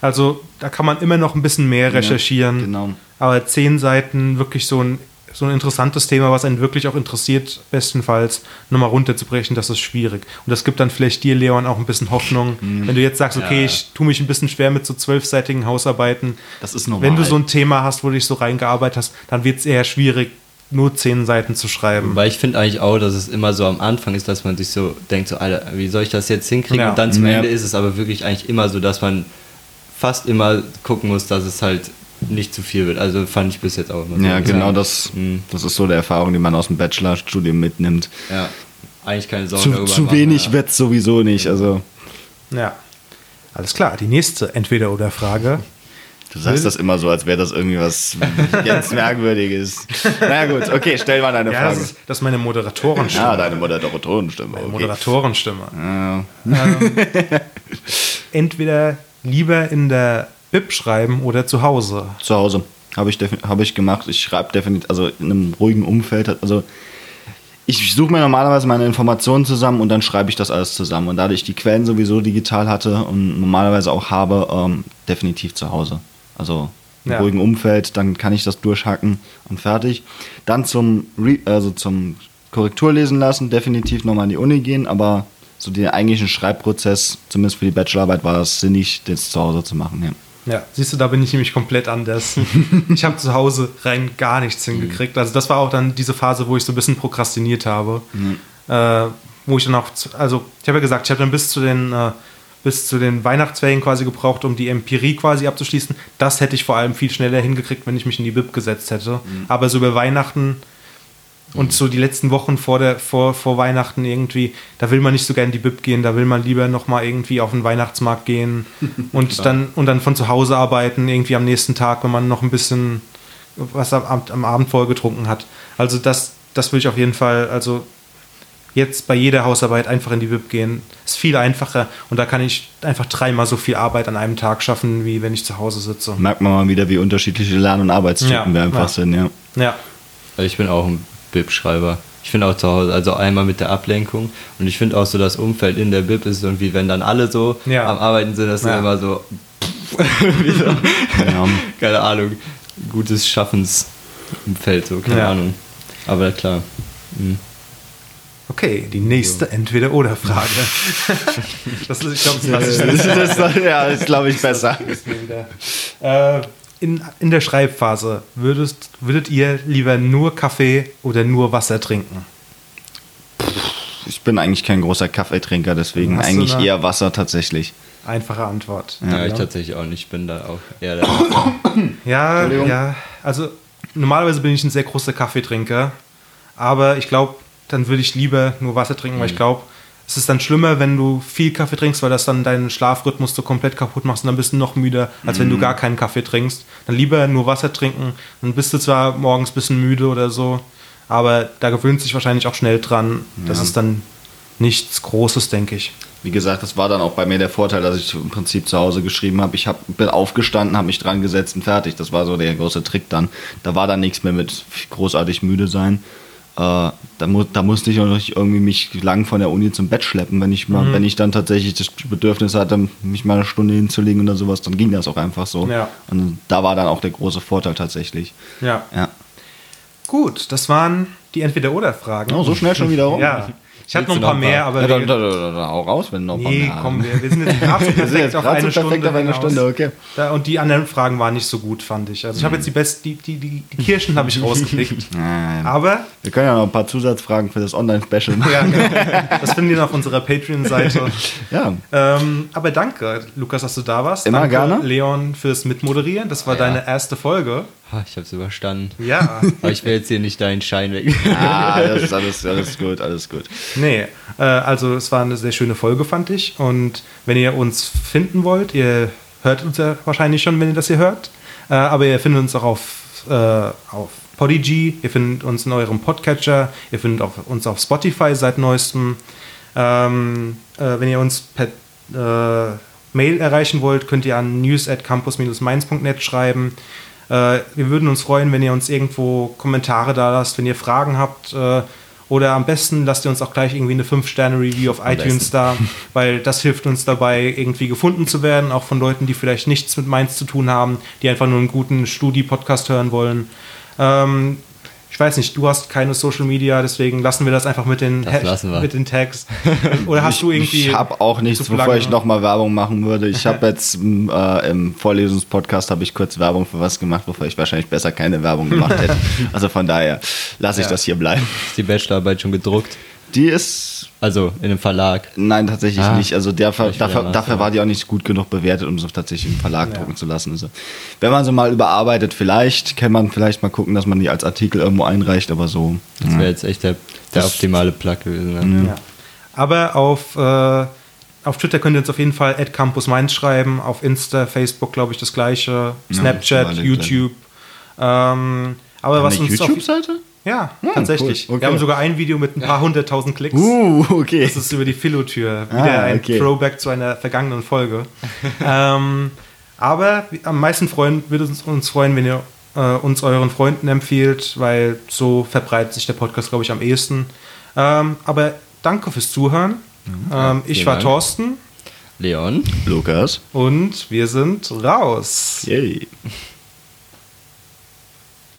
also da kann man immer noch ein bisschen mehr recherchieren. genau. Aber 10 Seiten wirklich so ein, so ein interessantes Thema, was einen wirklich auch interessiert, bestenfalls nochmal runterzubrechen, das ist schwierig. Und das gibt dann vielleicht dir, Leon, auch ein bisschen Hoffnung. Mhm. Wenn du jetzt sagst, okay, Ja. ich tue mich ein bisschen schwer mit so zwölfseitigen Hausarbeiten. Das ist normal. Wenn du so ein Thema hast, wo du dich so reingearbeitet hast, dann wird es eher schwierig, nur 10 Seiten zu schreiben. Weil ich finde eigentlich auch, dass es immer so am Anfang ist, dass man sich so denkt, so, Alter, wie soll ich das jetzt hinkriegen? Ja. Und dann zum Ja. Ende ist es aber wirklich eigentlich immer so, dass man fast immer gucken muss, dass es halt nicht zu viel wird. Also fand ich bis jetzt auch immer so. Ja, genau das, Mhm. das ist so der Erfahrung, die man aus dem Bachelorstudium mitnimmt. Ja, eigentlich keine Sorgen Zu, darüber zu machen, wenig ja. wird's sowieso nicht. Also Ja. Alles klar, die nächste Entweder-Oder-Frage. Du sagst das immer so, als wäre das irgendwie was ganz Merkwürdiges. Na ja, gut, okay, stell mal deine Ja, Frage. das ist, das ist meine Moderatorenstimme. Ja, deine Moderatorenstimme. Okay. Moderatorenstimme. Ja. Entweder lieber in der Bib schreiben oder zu Hause. Zu Hause habe ich, hab ich gemacht. Ich schreibe definitiv, also in einem ruhigen Umfeld. Also ich suche mir normalerweise meine Informationen zusammen und dann schreibe ich das alles zusammen. Und da ich die Quellen sowieso digital hatte und normalerweise auch habe, ähm, definitiv zu Hause. Also im Ja. ruhigen Umfeld, dann kann ich das durchhacken und fertig. Dann zum, Re also zum Korrektur lesen lassen, definitiv nochmal in die Uni gehen, aber so den eigentlichen Schreibprozess, zumindest für die Bachelorarbeit, war es sinnig, das zu Hause zu machen. Ja. Ja, siehst du, da bin ich nämlich komplett anders. ich habe zu Hause rein gar nichts hingekriegt. Also das war auch dann diese Phase, wo ich so ein bisschen prokrastiniert habe. Äh, wo ich dann auch, also ich habe ja gesagt, ich habe dann bis zu den äh, bis zu den Weihnachtsferien quasi gebraucht, um die Empirie quasi abzuschließen. Das hätte ich vor allem viel schneller hingekriegt, wenn ich mich in die Bib gesetzt hätte. Aber so über Weihnachten und so die letzten Wochen vor, der, vor, vor Weihnachten irgendwie, da will man nicht so gerne in die Bib gehen, da will man lieber nochmal irgendwie auf den Weihnachtsmarkt gehen und, dann, und dann von zu Hause arbeiten, irgendwie am nächsten Tag, wenn man noch ein bisschen was am, Abend- am Abend vorher getrunken hat. Also das, das will ich auf jeden Fall, also jetzt bei jeder Hausarbeit einfach in die Bib gehen. Ist viel einfacher und da kann ich einfach dreimal so viel Arbeit an einem Tag schaffen, wie wenn ich zu Hause sitze. Merkt man mal wieder, wie unterschiedliche Lern- und Arbeitstypen Ja, wir einfach ja. sind, ja. Ja, Also ich bin auch ein Bib-Schreiber. Ich finde auch zu Hause, also einmal mit der Ablenkung und ich finde auch so, das Umfeld in der Bib ist irgendwie, wenn dann alle so Ja. am Arbeiten sind, das ist immer so, wie so ja. keine Ahnung, gutes Schaffensumfeld, so, keine Ja. Ahnung. Aber klar. Mhm. Okay, die nächste Entweder-Oder-Frage. das ist, ich glaube, das Das ist, ja, ist glaube ich besser. Äh, in, in der Schreibphase, würdest, würdet ihr lieber nur Kaffee oder nur Wasser trinken? Ich bin eigentlich kein großer Kaffeetrinker, deswegen Hast eigentlich eher Wasser tatsächlich. Einfache Antwort. Ja, ich tatsächlich auch nicht. Ich bin da auch eher der. Ja, ja. Also normalerweise bin ich ein sehr großer Kaffeetrinker, aber ich glaube, dann würde ich lieber nur Wasser trinken, weil ich glaube, Es ist dann schlimmer, wenn du viel Kaffee trinkst, weil das dann deinen Schlafrhythmus so komplett kaputt machst und dann bist du noch müder, als wenn du Mhm. gar keinen Kaffee trinkst. Dann lieber nur Wasser trinken, dann bist du zwar morgens ein bisschen müde oder so, aber da gewöhnt sich wahrscheinlich auch schnell dran. Das Ja. ist dann nichts Großes, denke ich. Wie gesagt, das war dann auch bei mir der Vorteil, dass ich im Prinzip zu Hause geschrieben habe. Ich hab, bin aufgestanden, habe mich dran gesetzt und fertig. Das war so der große Trick dann. Da war dann nichts mehr mit großartig müde sein. Äh, da, mu da musste ich auch nicht irgendwie mich lang von der Uni zum Bett schleppen. Wenn ich, mal, wenn ich dann tatsächlich das Bedürfnis hatte, mich mal eine Stunde hinzulegen oder sowas, dann ging das auch einfach so. Ja. Und da war dann auch der große Vorteil tatsächlich. Ja. Ja. Gut, das waren die Entweder-Oder-Fragen. Oh, so schnell schon wieder rum? Ja. Ich hatte noch ein paar mehr, aber Ja, dann, dann, dann, hau raus, wenn noch ein paar Nee, mehr hast. komm, wir, wir sind jetzt gerade so Wir sind perfekt jetzt auf eine perfekt Stunde. auf eine. Stunde, okay. Da, und die anderen Fragen waren nicht so gut, fand ich. Also ich habe jetzt die besten, die, die, die, die Kirschen habe ich rausgekriegt. Nein. Aber, Wir können ja noch ein paar Zusatzfragen für das Online-Special machen. ja, genau. das finden wir auf unserer Patreon-Seite. Ja. Ähm, aber danke, Lukas, dass du da warst. Immer danke, gerne. Leon, fürs Mitmoderieren. Das war Ja. deine erste Folge. Ah, Ich habe es überstanden. Ja. Aber ich will jetzt hier nicht deinen Schein weg. Ah, das ist alles, alles gut, alles gut. Nee, äh, also es war eine sehr schöne Folge, fand ich. Und wenn ihr uns finden wollt, ihr hört uns ja wahrscheinlich schon, wenn ihr das hier hört. Äh, aber ihr findet uns auch auf, äh, auf Podigy, ihr findet uns in eurem Podcatcher, ihr findet uns auf Spotify seit neuestem. Ähm, äh, wenn ihr uns per Mail erreichen wollt, könnt ihr an news at campus-mainz.net schreiben. Äh, wir würden uns freuen, wenn ihr uns irgendwo Kommentare da lasst, wenn ihr Fragen habt. Äh, oder am besten lasst ihr uns auch gleich irgendwie eine 5-Sterne-Review auf iTunes besten. da, weil das hilft uns dabei, irgendwie gefunden zu werden, auch von Leuten, die vielleicht nichts mit Mainz zu tun haben, die einfach nur einen guten Studi-Podcast hören wollen. Ähm, ich weiß nicht, du hast keine Social Media, deswegen lassen wir das einfach mit den, mit den Tags. Oder hast du irgendwie. Ich habe auch nichts, bevor ich nochmal Werbung machen würde. Ich habe jetzt äh, im Vorlesungspodcast habe ich kurz Werbung für was gemacht, wofür ich wahrscheinlich besser keine Werbung gemacht hätte. Also von daher lasse ich Ja. das hier bleiben. Ist die Bachelorarbeit schon gedruckt? Die ist Also in einem Verlag. Nein, tatsächlich Ah, nicht. Also der, dafür, dafür ja. war die auch nicht gut genug bewertet, um sie tatsächlich im Verlag Ja. drucken zu lassen. Also, wenn man sie mal überarbeitet, vielleicht kann man vielleicht mal gucken, dass man die als Artikel irgendwo einreicht, aber so. Das wäre jetzt echt der, der optimale Plug gewesen. Ne? Ja. Aber auf, äh, auf Twitter könnt ihr uns auf jeden Fall at Campus Mainz schreiben, auf Insta, Facebook glaube ich das gleiche, Snapchat, YouTube. Ähm, aber was Eine uns YouTube-Seite? Ja, Ja, tatsächlich. cool. Okay. Wir haben sogar ein Video mit ein paar hunderttausend Klicks. Uh, okay. Das ist über die Philo-Tür. Wieder Ah, ein okay. Throwback zu einer vergangenen Folge. ähm, aber am meisten freuen, würde es uns freuen, wenn ihr äh, uns euren Freunden empfiehlt, weil so verbreitet sich der Podcast, glaube ich, am ehesten. Ähm, aber danke fürs Zuhören. ähm, ich vielen war Dank. Thorsten Leon? Lukas. und wir sind raus. Yay.